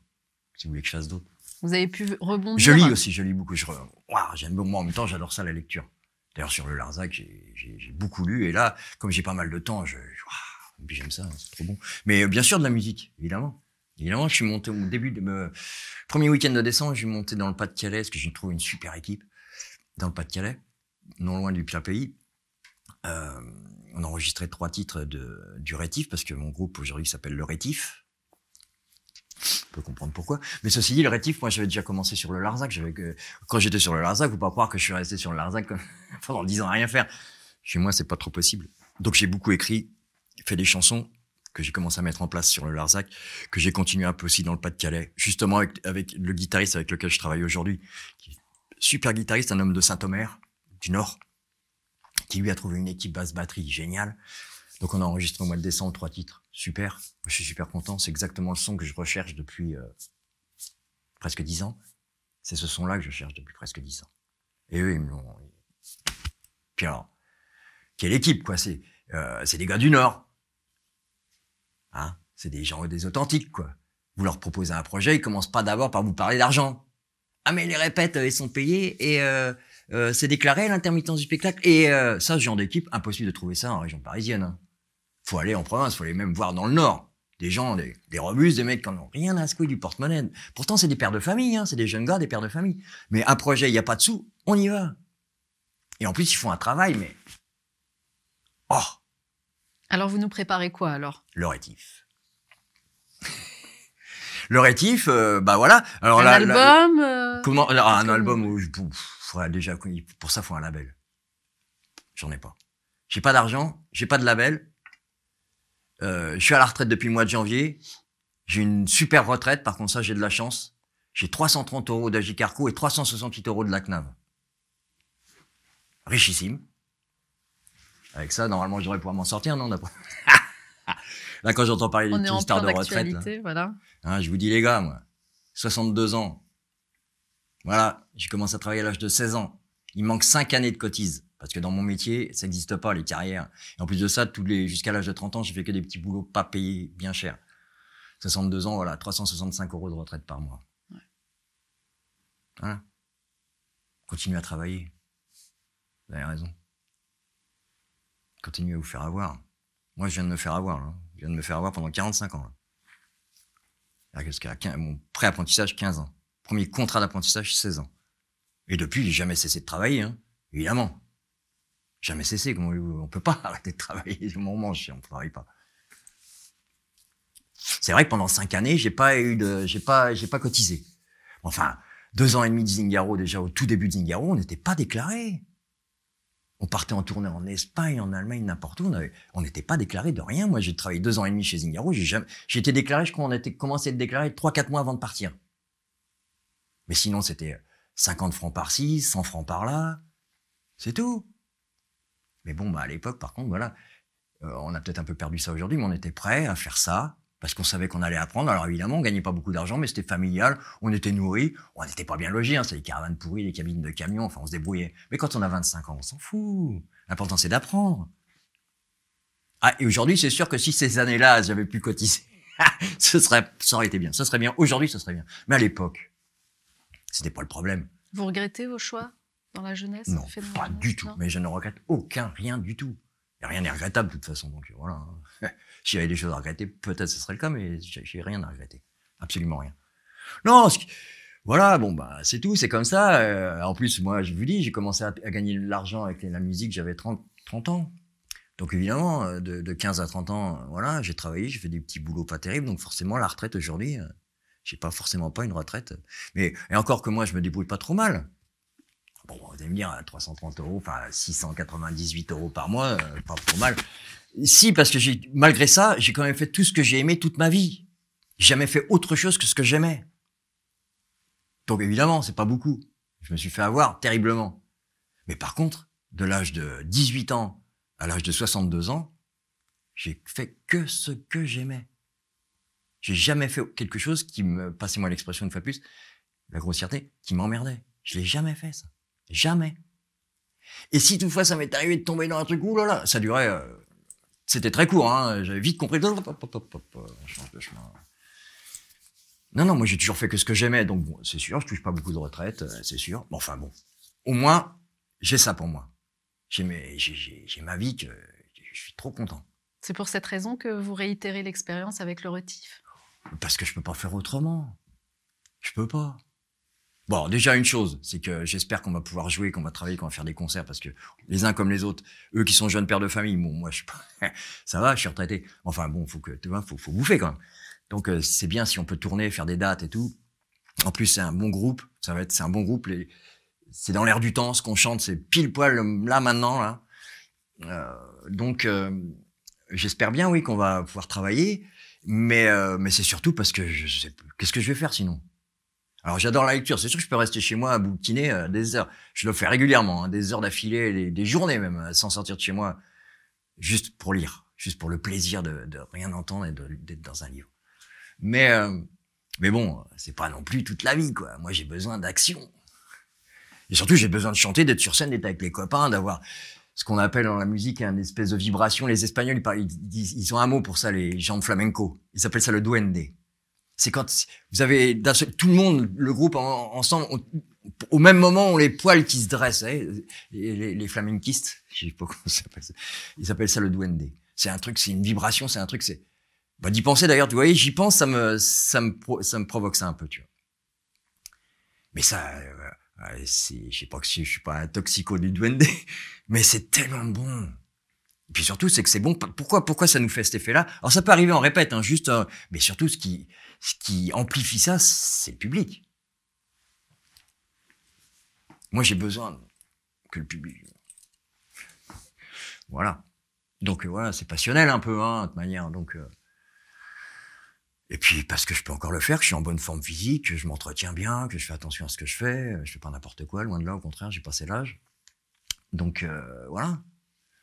S2: Si vous voulez que je fasse d'autres.
S1: Vous avez pu rebondir
S2: Je lis aussi, je lis beaucoup. Je, Ouah, j'aime beaucoup. Moi, en même temps, j'adore ça, la lecture. D'ailleurs, sur le Larzac, j'ai- beaucoup lu. Et là, comme j'ai pas mal de temps, je, et puis j'aime ça, c'est trop bon. Mais euh, bien sûr, de la musique, évidemment. Évidemment, je suis monté au début de. Premier week-end de décembre, je suis monté dans le Pas-de-Calais, parce que j'ai trouvé une super équipe dans le Pas-de-Calais, non loin du pire pays. Euh, on a enregistré trois titres de, du Rétif, parce que mon groupe aujourd'hui s'appelle Le Rétif. On peut comprendre pourquoi. Mais ceci dit, le Rétif, moi, j'avais déjà commencé sur le Larzac. J'avais quand j'étais sur le Larzac, faut pas croire que je suis resté sur le Larzac (laughs) pendant dix ans à rien faire. Chez moi, c'est pas trop possible. Donc, j'ai beaucoup écrit, fait des chansons que j'ai commencé à mettre en place sur le Larzac, que j'ai continué un peu aussi dans le Pas-de-Calais, justement avec, avec le guitariste avec lequel je travaille aujourd'hui, qui est super guitariste, un homme de Saint-Omer, du Nord, qui lui a trouvé une équipe basse batterie géniale. Donc on a enregistré au mois de décembre trois titres. Super. Je suis super content. C'est exactement le son que je recherche depuis euh, presque dix ans. C'est ce son-là que je cherche depuis presque dix ans. Et eux, ils me l'ont. Puis alors, quelle équipe, quoi. C'est euh, des gars du Nord. Hein c'est des gens, des authentiques, quoi. Vous leur proposez un projet, ils commencent pas d'abord par vous parler d'argent. Ah mais les répètes, ils sont payés et euh, euh, c'est déclaré l'intermittence du spectacle. Et euh, ça, ce genre d'équipe, impossible de trouver ça en région parisienne. Hein. Faut aller en province, faut aller même voir dans le Nord. Des gens, des, des robustes, des mecs qui en ont rien à secouer du porte-monnaie. Pourtant, c'est des pères de famille, hein, c'est des jeunes gars, des pères de famille. Mais un projet, il n'y a pas de sous, on y va. Et en plus, ils font un travail, mais... Oh
S1: Alors, vous nous préparez quoi alors?
S2: Le rétif. (laughs) le rétif, euh, bah voilà. Alors
S1: Un album euh,
S2: Comment alors, Un album où je, déjà pour ça faut un label. J'en ai pas. J'ai pas d'argent, j'ai pas de label. Euh, je suis à la retraite depuis le mois de janvier. J'ai une super retraite, par contre ça j'ai de la chance. J'ai 330 euros d'Agicarco et 368 euros de la CNAV. Richissime. Avec ça, normalement, je devrais pouvoir m'en sortir, non (laughs) Là, quand j'entends parler
S1: On est
S2: d'une
S1: en
S2: histoire
S1: plein
S2: de retraite, là,
S1: voilà.
S2: hein, je vous dis les gars, moi, 62 ans. Voilà, j'ai commencé à travailler à l'âge de 16 ans. Il manque 5 années de cotise. Parce que dans mon métier, ça n'existe pas, les carrières. Et en plus de ça, tous les, jusqu'à l'âge de 30 ans, j'ai fait que des petits boulots pas payés bien cher. 62 ans, voilà, 365 euros de retraite par mois.
S1: Ouais.
S2: Hein? Continuez à travailler. Vous avez raison. Continuez à vous faire avoir. Moi, je viens de me faire avoir. Là. Je viens de me faire avoir pendant 45 ans. Là. Là, Jusqu'à 15 mon pré-apprentissage, 15 ans. Premier contrat d'apprentissage, 16 ans. Et depuis, j'ai jamais cessé de travailler, hein. évidemment. Jamais cessé. Comment on peut pas (laughs) arrêter de travailler. On mange si on ne travaille pas. C'est vrai que pendant cinq années, j'ai pas pas, pas cotisé. Enfin, deux ans et demi de Zingaro, déjà au tout début de Zingaro, on n'était pas déclaré. On partait en tournée en Espagne, en Allemagne, n'importe où. On n'était pas déclaré de rien. Moi, j'ai travaillé deux ans et demi chez Zingaro. J'ai jamais, été déclaré, je crois, on a commencé à être déclaré trois, quatre mois avant de partir. Mais sinon, c'était 50 francs par-ci, 100 francs par-là. C'est tout. Mais bon, bah, à l'époque, par contre, voilà. Euh, on a peut-être un peu perdu ça aujourd'hui, mais on était prêt à faire ça parce qu'on savait qu'on allait apprendre. Alors évidemment, on gagnait pas beaucoup d'argent, mais c'était familial. On était nourris. On n'était pas bien logés. Hein, c'est les caravanes pourries, les cabines de camions. Enfin, on se débrouillait. Mais quand on a 25 ans, on s'en fout. L'important, c'est d'apprendre. Ah, et aujourd'hui, c'est sûr que si ces années-là, j'avais pu cotiser, (laughs) ce serait, ça aurait été bien. Ça serait bien. Aujourd'hui, ce serait bien. Mais à l'époque, c'était pas le problème.
S1: Vous regrettez vos choix dans la jeunesse
S2: Non, pas du tout.
S1: Non
S2: Mais je ne regrette aucun, rien du tout. Et rien n'est regrettable de toute façon. Donc voilà. (laughs) S'il y des choses à regretter, peut-être ce serait le cas, mais j'ai rien à regretter. Absolument rien. Non, voilà, bon, bah, c'est tout, c'est comme ça. Euh, en plus, moi, je vous dis, j'ai commencé à, gagner de l'argent avec la musique, j'avais 30, 30 ans. Donc évidemment, euh, de, de 15 à 30 ans, euh, voilà, j'ai travaillé, j'ai fait des petits boulots pas terribles. Donc forcément, la retraite aujourd'hui, j'ai pas forcément pas une retraite. Mais et encore que moi, je me débrouille pas trop mal. Bon, vous allez me dire, à 330 euros, enfin 698 euros par mois, pas trop mal. Si, parce que malgré ça, j'ai quand même fait tout ce que j'ai aimé toute ma vie. J'ai jamais fait autre chose que ce que j'aimais. Donc évidemment, c'est pas beaucoup. Je me suis fait avoir terriblement. Mais par contre, de l'âge de 18 ans à l'âge de 62 ans, j'ai fait que ce que j'aimais. J'ai jamais fait quelque chose qui me, passez-moi l'expression une fois de plus, la grossièreté, qui m'emmerdait. Je l'ai jamais fait, ça. Jamais. Et si toutefois ça m'est arrivé de tomber dans un truc, là, ça durait, euh, c'était très court, hein, j'avais vite compris, on change de chemin. Non, non, moi j'ai toujours fait que ce que j'aimais, donc bon, c'est sûr, je touche pas beaucoup de retraite, euh, c'est sûr. Bon, enfin bon, au moins, j'ai ça pour moi. J'ai ma vie que je suis trop content.
S1: C'est pour cette raison que vous réitérez l'expérience avec le retif?
S2: Parce que je peux pas faire autrement. Je peux pas. Bon, déjà une chose, c'est que j'espère qu'on va pouvoir jouer, qu'on va travailler, qu'on va faire des concerts, parce que les uns comme les autres, eux qui sont jeunes pères de famille, bon, moi je suis pas, (laughs) ça va, je suis retraité. Enfin bon, faut que, tu vois, faut, faut bouffer quand même. Donc euh, c'est bien si on peut tourner, faire des dates et tout. En plus, c'est un bon groupe. Ça va être, c'est un bon groupe. Les, c'est dans l'air du temps. Ce qu'on chante, c'est pile poil là maintenant là. Euh, donc euh, j'espère bien, oui, qu'on va pouvoir travailler. Mais euh, mais c'est surtout parce que je sais. Qu'est-ce que je vais faire sinon? Alors j'adore la lecture. C'est sûr que je peux rester chez moi à bouquiner euh, des heures. Je le fais régulièrement, hein, des heures d'affilée, des, journées même, euh, sans sortir de chez moi, juste pour lire, juste pour le plaisir de, rien entendre et d'être dans un livre. Mais euh, mais bon, c'est pas non plus toute la vie, quoi. Moi, j'ai besoin d'action. Et surtout, j'ai besoin de chanter, d'être sur scène, d'être avec les copains, d'avoir ce qu'on appelle dans la musique un espèce de vibration. Les Espagnols, ils ont un mot pour ça, les gens de flamenco. Ils appellent ça le duende. C'est quand vous avez tout le monde, le groupe en- ensemble, au même moment, on les poils qui se dressent. savez, les, les, flamenquistes, je sais pas comment ça s'appelle. Ils appellent ça le duende. C'est un truc, c'est une vibration, c'est un truc, c'est bah, d'y penser d'ailleurs, tu vois, j'y pense, ça me, ça me, ça me provoque ça un peu, tu vois. Mais ça, euh, c'est, je sais pas si je suis pas un toxico du duende, (laughs) mais c'est tellement bon. Et puis surtout, c'est que c'est bon. Pourquoi, pourquoi ça nous fait cet effet-là? Alors ça peut arriver en répète, hein, juste, euh, mais surtout ce qui, ce qui amplifie ça, c'est le public. Moi, j'ai besoin que le public. Voilà. Donc euh, voilà, c'est passionnel un peu, hein, de toute manière. Donc euh, et puis parce que je peux encore le faire, que je suis en bonne forme physique, que je m'entretiens bien, que je fais attention à ce que je fais, euh, je fais pas n'importe quoi, loin de là, au contraire, j'ai passé l'âge. Donc euh, voilà.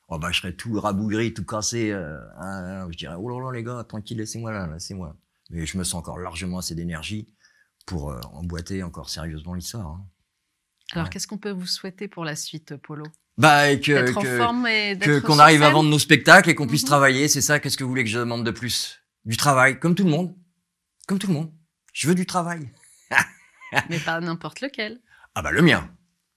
S2: Oh bah je serais tout rabougri, tout cassé. euh, hein, je dirais oh là là les gars, tranquille, laissez-moi là, laissez-moi. Mais je me sens encore largement assez d'énergie pour euh, emboîter encore sérieusement l'histoire. hein.
S1: Alors,
S2: Ouais.
S1: qu'est-ce qu'on peut vous souhaiter pour la suite, Polo?
S2: Bah et que que- qu'on arrive à vendre nos spectacles et qu'on puisse
S1: Mhm.
S2: travailler, c'est ça. Qu'est-ce que vous voulez que je demande de plus? Du travail, comme tout le monde, comme tout le monde. Je veux du travail. (laughs)
S1: Mais pas n'importe lequel.
S2: Ah bah le mien.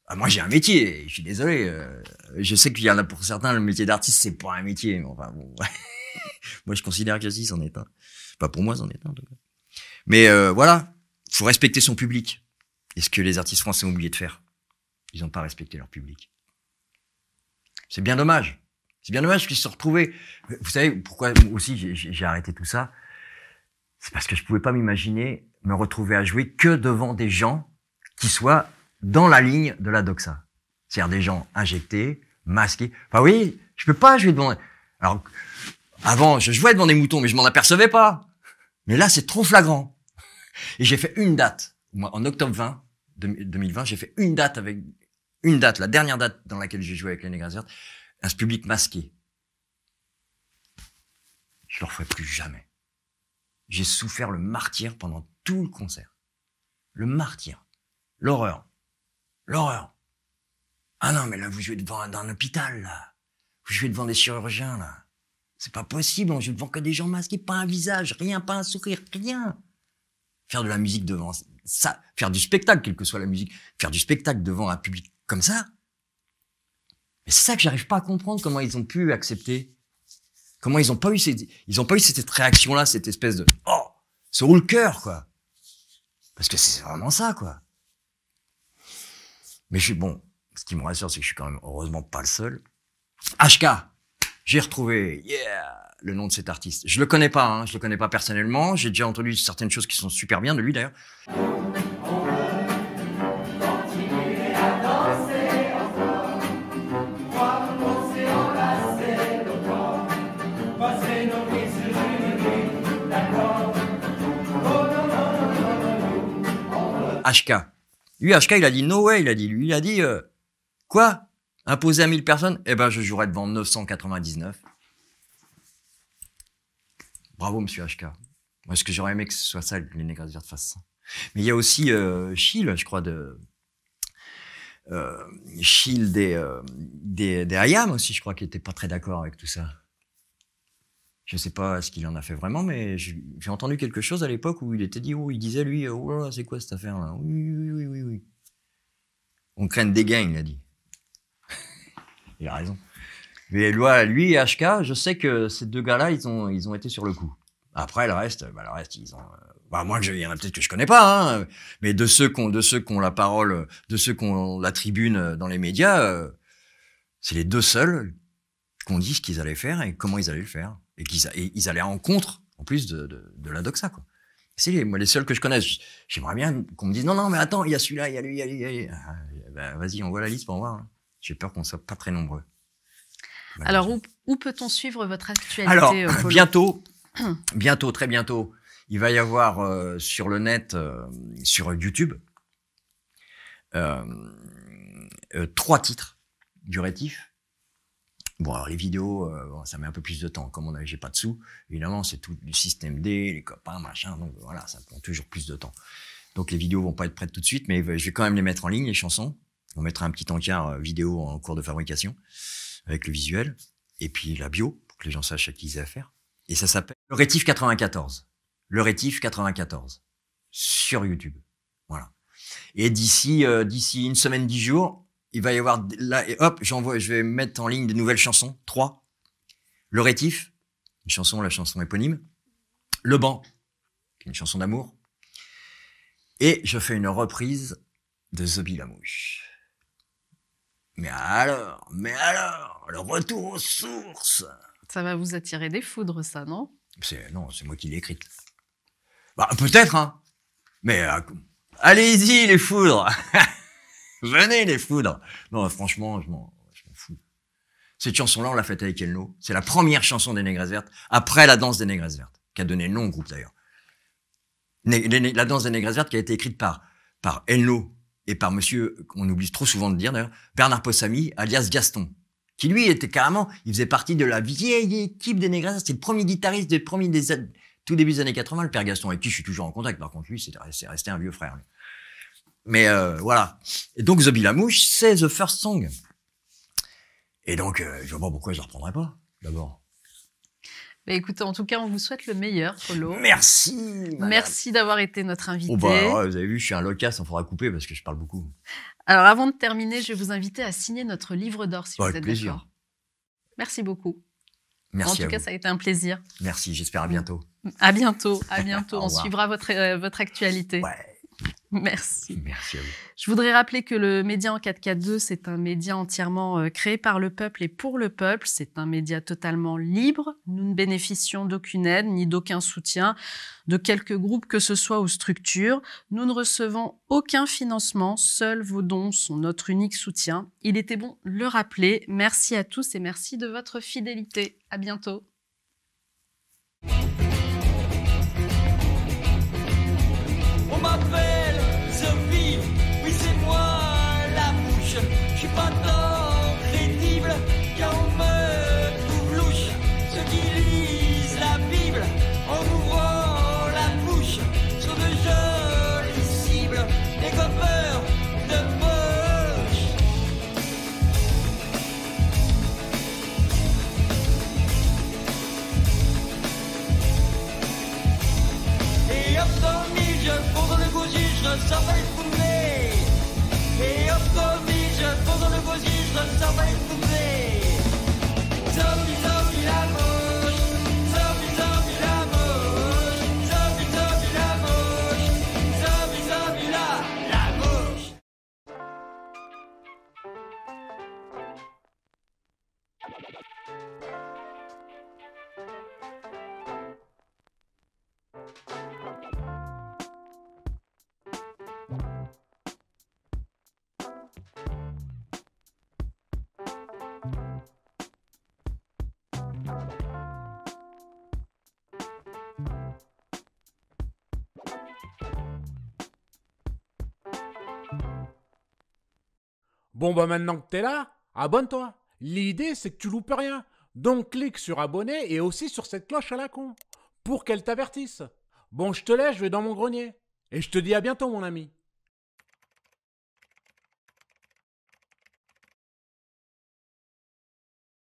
S2: Ah, moi j'ai un métier. Je suis désolé. euh, je sais qu'il y en a pour certains le métier d'artiste c'est pas un métier. Mais enfin bon. (laughs) moi je considère que si c'en est un. Pas pour moi c'en est un. Mais euh, voilà, faut respecter son public. Et ce que les artistes français ont oublié de faire, ils n'ont pas respecté leur public. C'est bien dommage. C'est bien dommage qu'ils se retrouvés. Vous savez pourquoi aussi j'ai arrêté tout ça? C'est parce que je pouvais pas m'imaginer me retrouver à jouer que devant des gens qui soient dans la ligne de la doxa. C'est-à-dire des gens injectés, masqués. Enfin oui, je peux pas jouer devant. Alors avant, je jouais devant des moutons, mais je m'en apercevais pas. Mais là, c'est trop flagrant. Et j'ai fait une date. Moi, en octobre 20, 2020, j'ai fait une date avec une date, la dernière date dans laquelle j'ai joué avec les Négras Vertes, un public masqué. Je le referai plus jamais. J'ai souffert le martyr pendant tout le concert. Le martyr. L'horreur. L'horreur. Ah non, mais là, vous jouez devant un hôpital, là. Vous jouez devant des chirurgiens, là. C'est pas possible, on joue devant que des gens masqués, pas un visage, rien, pas un sourire, rien. Faire de la musique devant ça, faire du spectacle, quelle que soit la musique, faire du spectacle devant un public comme ça. Mais c'est ça que j'arrive pas à comprendre, comment ils ont pu accepter. Comment ils ont pas eu cette, ils ont pas eu cette réaction-là, cette espèce de, oh, se roule le cœur, quoi. Parce que c'est vraiment ça, quoi. Mais je suis bon. Ce qui me rassure, c'est que je suis quand même heureusement pas le seul. HK, j'ai retrouvé, yeah, le nom de cet artiste. Je le connais pas, hein, je le connais pas personnellement. J'ai déjà entendu certaines choses qui sont super bien de lui d'ailleurs. HK. Lui, HK, il a dit no way, il a dit. Lui, il a dit euh, quoi? Imposer à 1000 personnes Eh ben, je jouerai devant 999. Bravo, monsieur HK. Moi, ce que j'aurais aimé que ce soit ça, que les Négras Vertes fassent ça. Mais il y a aussi euh, je crois, de. Euh, Chill des, euh, des, des aussi, je crois, qui était pas très d'accord avec tout ça. Je sais pas ce qu'il en a fait vraiment, mais j'ai entendu quelque chose à l'époque où il était dit, oh, il disait lui, oh là là, c'est quoi cette affaire-là? Oui, oui, oui, oui, oui. On craint des gains, il a dit. Il a raison. Mais lui, et HK, je sais que ces deux gars-là, ils ont, ils ont été sur le coup. Après, le reste, bah, le reste, ils ont. euh, Bah, moi, il y en a peut-être que je connais pas, hein, mais de ceux qui ont, de ceux qui ont la parole, de ceux qui ont la tribune euh, dans les médias, euh, c'est les deux seuls qu'on dit ce qu'ils allaient faire et comment ils allaient le faire. Et qu'ils ils allaient en contre, en plus de, de, la doxa. C'est les, moi, les seuls que je connaisse. J- J'aimerais bien qu'on me dise, non, non, mais attends, il y a celui-là, il y a lui, il y a lui, il y a lui. Ah, bah, vas-y, on voit la liste pour voir. hein. J'ai peur qu'on soit pas très nombreux.
S1: Alors, où, où peut-on suivre votre actualité
S2: Alors,
S1: euh, Polo
S2: bientôt, (clears throat) bientôt, très bientôt, il va y avoir euh, sur le net, euh, sur YouTube, euh, euh, trois titres du rétif. Bon, alors les vidéos, euh, bon, ça met un peu plus de temps. Comme on j'ai pas de sous, évidemment, c'est tout du système D, les copains, machin. Donc voilà, ça prend toujours plus de temps. Donc les vidéos vont pas être prêtes tout de suite, mais je vais quand même les mettre en ligne, les chansons. On mettra un petit encart euh, vidéo en cours de fabrication avec le visuel et puis la bio pour que les gens sachent à qui ils aient affaire. Et ça s'appelle le Rétif 94. Le Rétif 94 sur YouTube. Voilà. Et d'ici euh, d'ici une semaine, dix jours, il va y avoir là et hop, j'envoie, je vais mettre en ligne des nouvelles chansons, trois. Le Rétif, une chanson, la chanson éponyme. Le banc, une chanson d'amour. Et je fais une reprise de Zobi la mouche. Mais alors, mais alors, le retour aux sources.
S1: Ça va vous attirer des foudres, ça, non?
S2: C'est non, c'est moi qui l'ai écrite. Bah peut-être hein. Mais euh, allez-y les foudres. (laughs) Venez les foudres. Non, franchement, je m'en je m'en fous. Cette chanson-là, on l'a faite avec Elno. C'est la première chanson des Négresses Vertes, après la danse des Négresses Vertes, qui a donné le nom au groupe d'ailleurs. La danse des Négresses Vertes qui a été écrite par, par Elno et par monsieur, on oublie trop souvent de dire d'ailleurs, Bernard Possamy, alias Gaston, qui lui était carrément, il faisait partie de la vieille équipe des Négresses Vertes. C'est le premier guitariste des premiers des, tout début des années 80, le père Gaston, avec qui je suis toujours en contact. Par contre, lui, c'est resté un vieux frère. lui. Mais euh, voilà. Et donc, The Bilamouche, c'est The First Song. Et donc, euh, je vois pas pourquoi je la reprendrais pas, d'abord.
S1: Bah, écoutez, en tout cas, on vous souhaite le meilleur, Polo.
S2: Merci madame.
S1: Merci d'avoir été notre invité.
S2: Oh bah, vous avez vu, je suis un loquace, il faudra couper parce que je parle beaucoup.
S1: Alors, avant de terminer, je vais vous inviter à signer notre livre d'or, si
S2: Bah,
S1: vous
S2: avec
S1: êtes d'accord. Merci beaucoup.
S2: Merci
S1: en tout cas,
S2: vous.
S1: ça a été un plaisir.
S2: Merci, j'espère à bientôt.
S1: À bientôt. À bientôt. (laughs) On suivra votre, euh, votre actualité.
S2: Ouais,
S1: Merci.
S2: merci à vous.
S1: Je voudrais rappeler que le Média en 4K2, c'est un média entièrement euh, créé par le peuple et pour le peuple. C'est un média totalement libre. Nous ne bénéficions d'aucune aide ni d'aucun soutien de quelque groupe que ce soit ou structure. Nous ne recevons aucun financement. Seuls vos dons sont notre unique soutien. Il était bon de le rappeler. Merci à tous et merci de votre fidélité. À bientôt.
S4: Pas tant crédible car on me trouve louche. Ceux qui lisent la Bible en ouvrant la bouche sont de jolies cibles, des coffeurs de poche. Et hop dans le je fonce dans le gosier, je ressors
S5: Bon bah maintenant que t'es là, abonne-toi. L'idée c'est que tu loupes rien. Donc clique sur abonner et aussi sur cette cloche à la con pour qu'elle t'avertisse. Bon je te laisse, je vais dans mon grenier. Et je te dis à bientôt mon ami.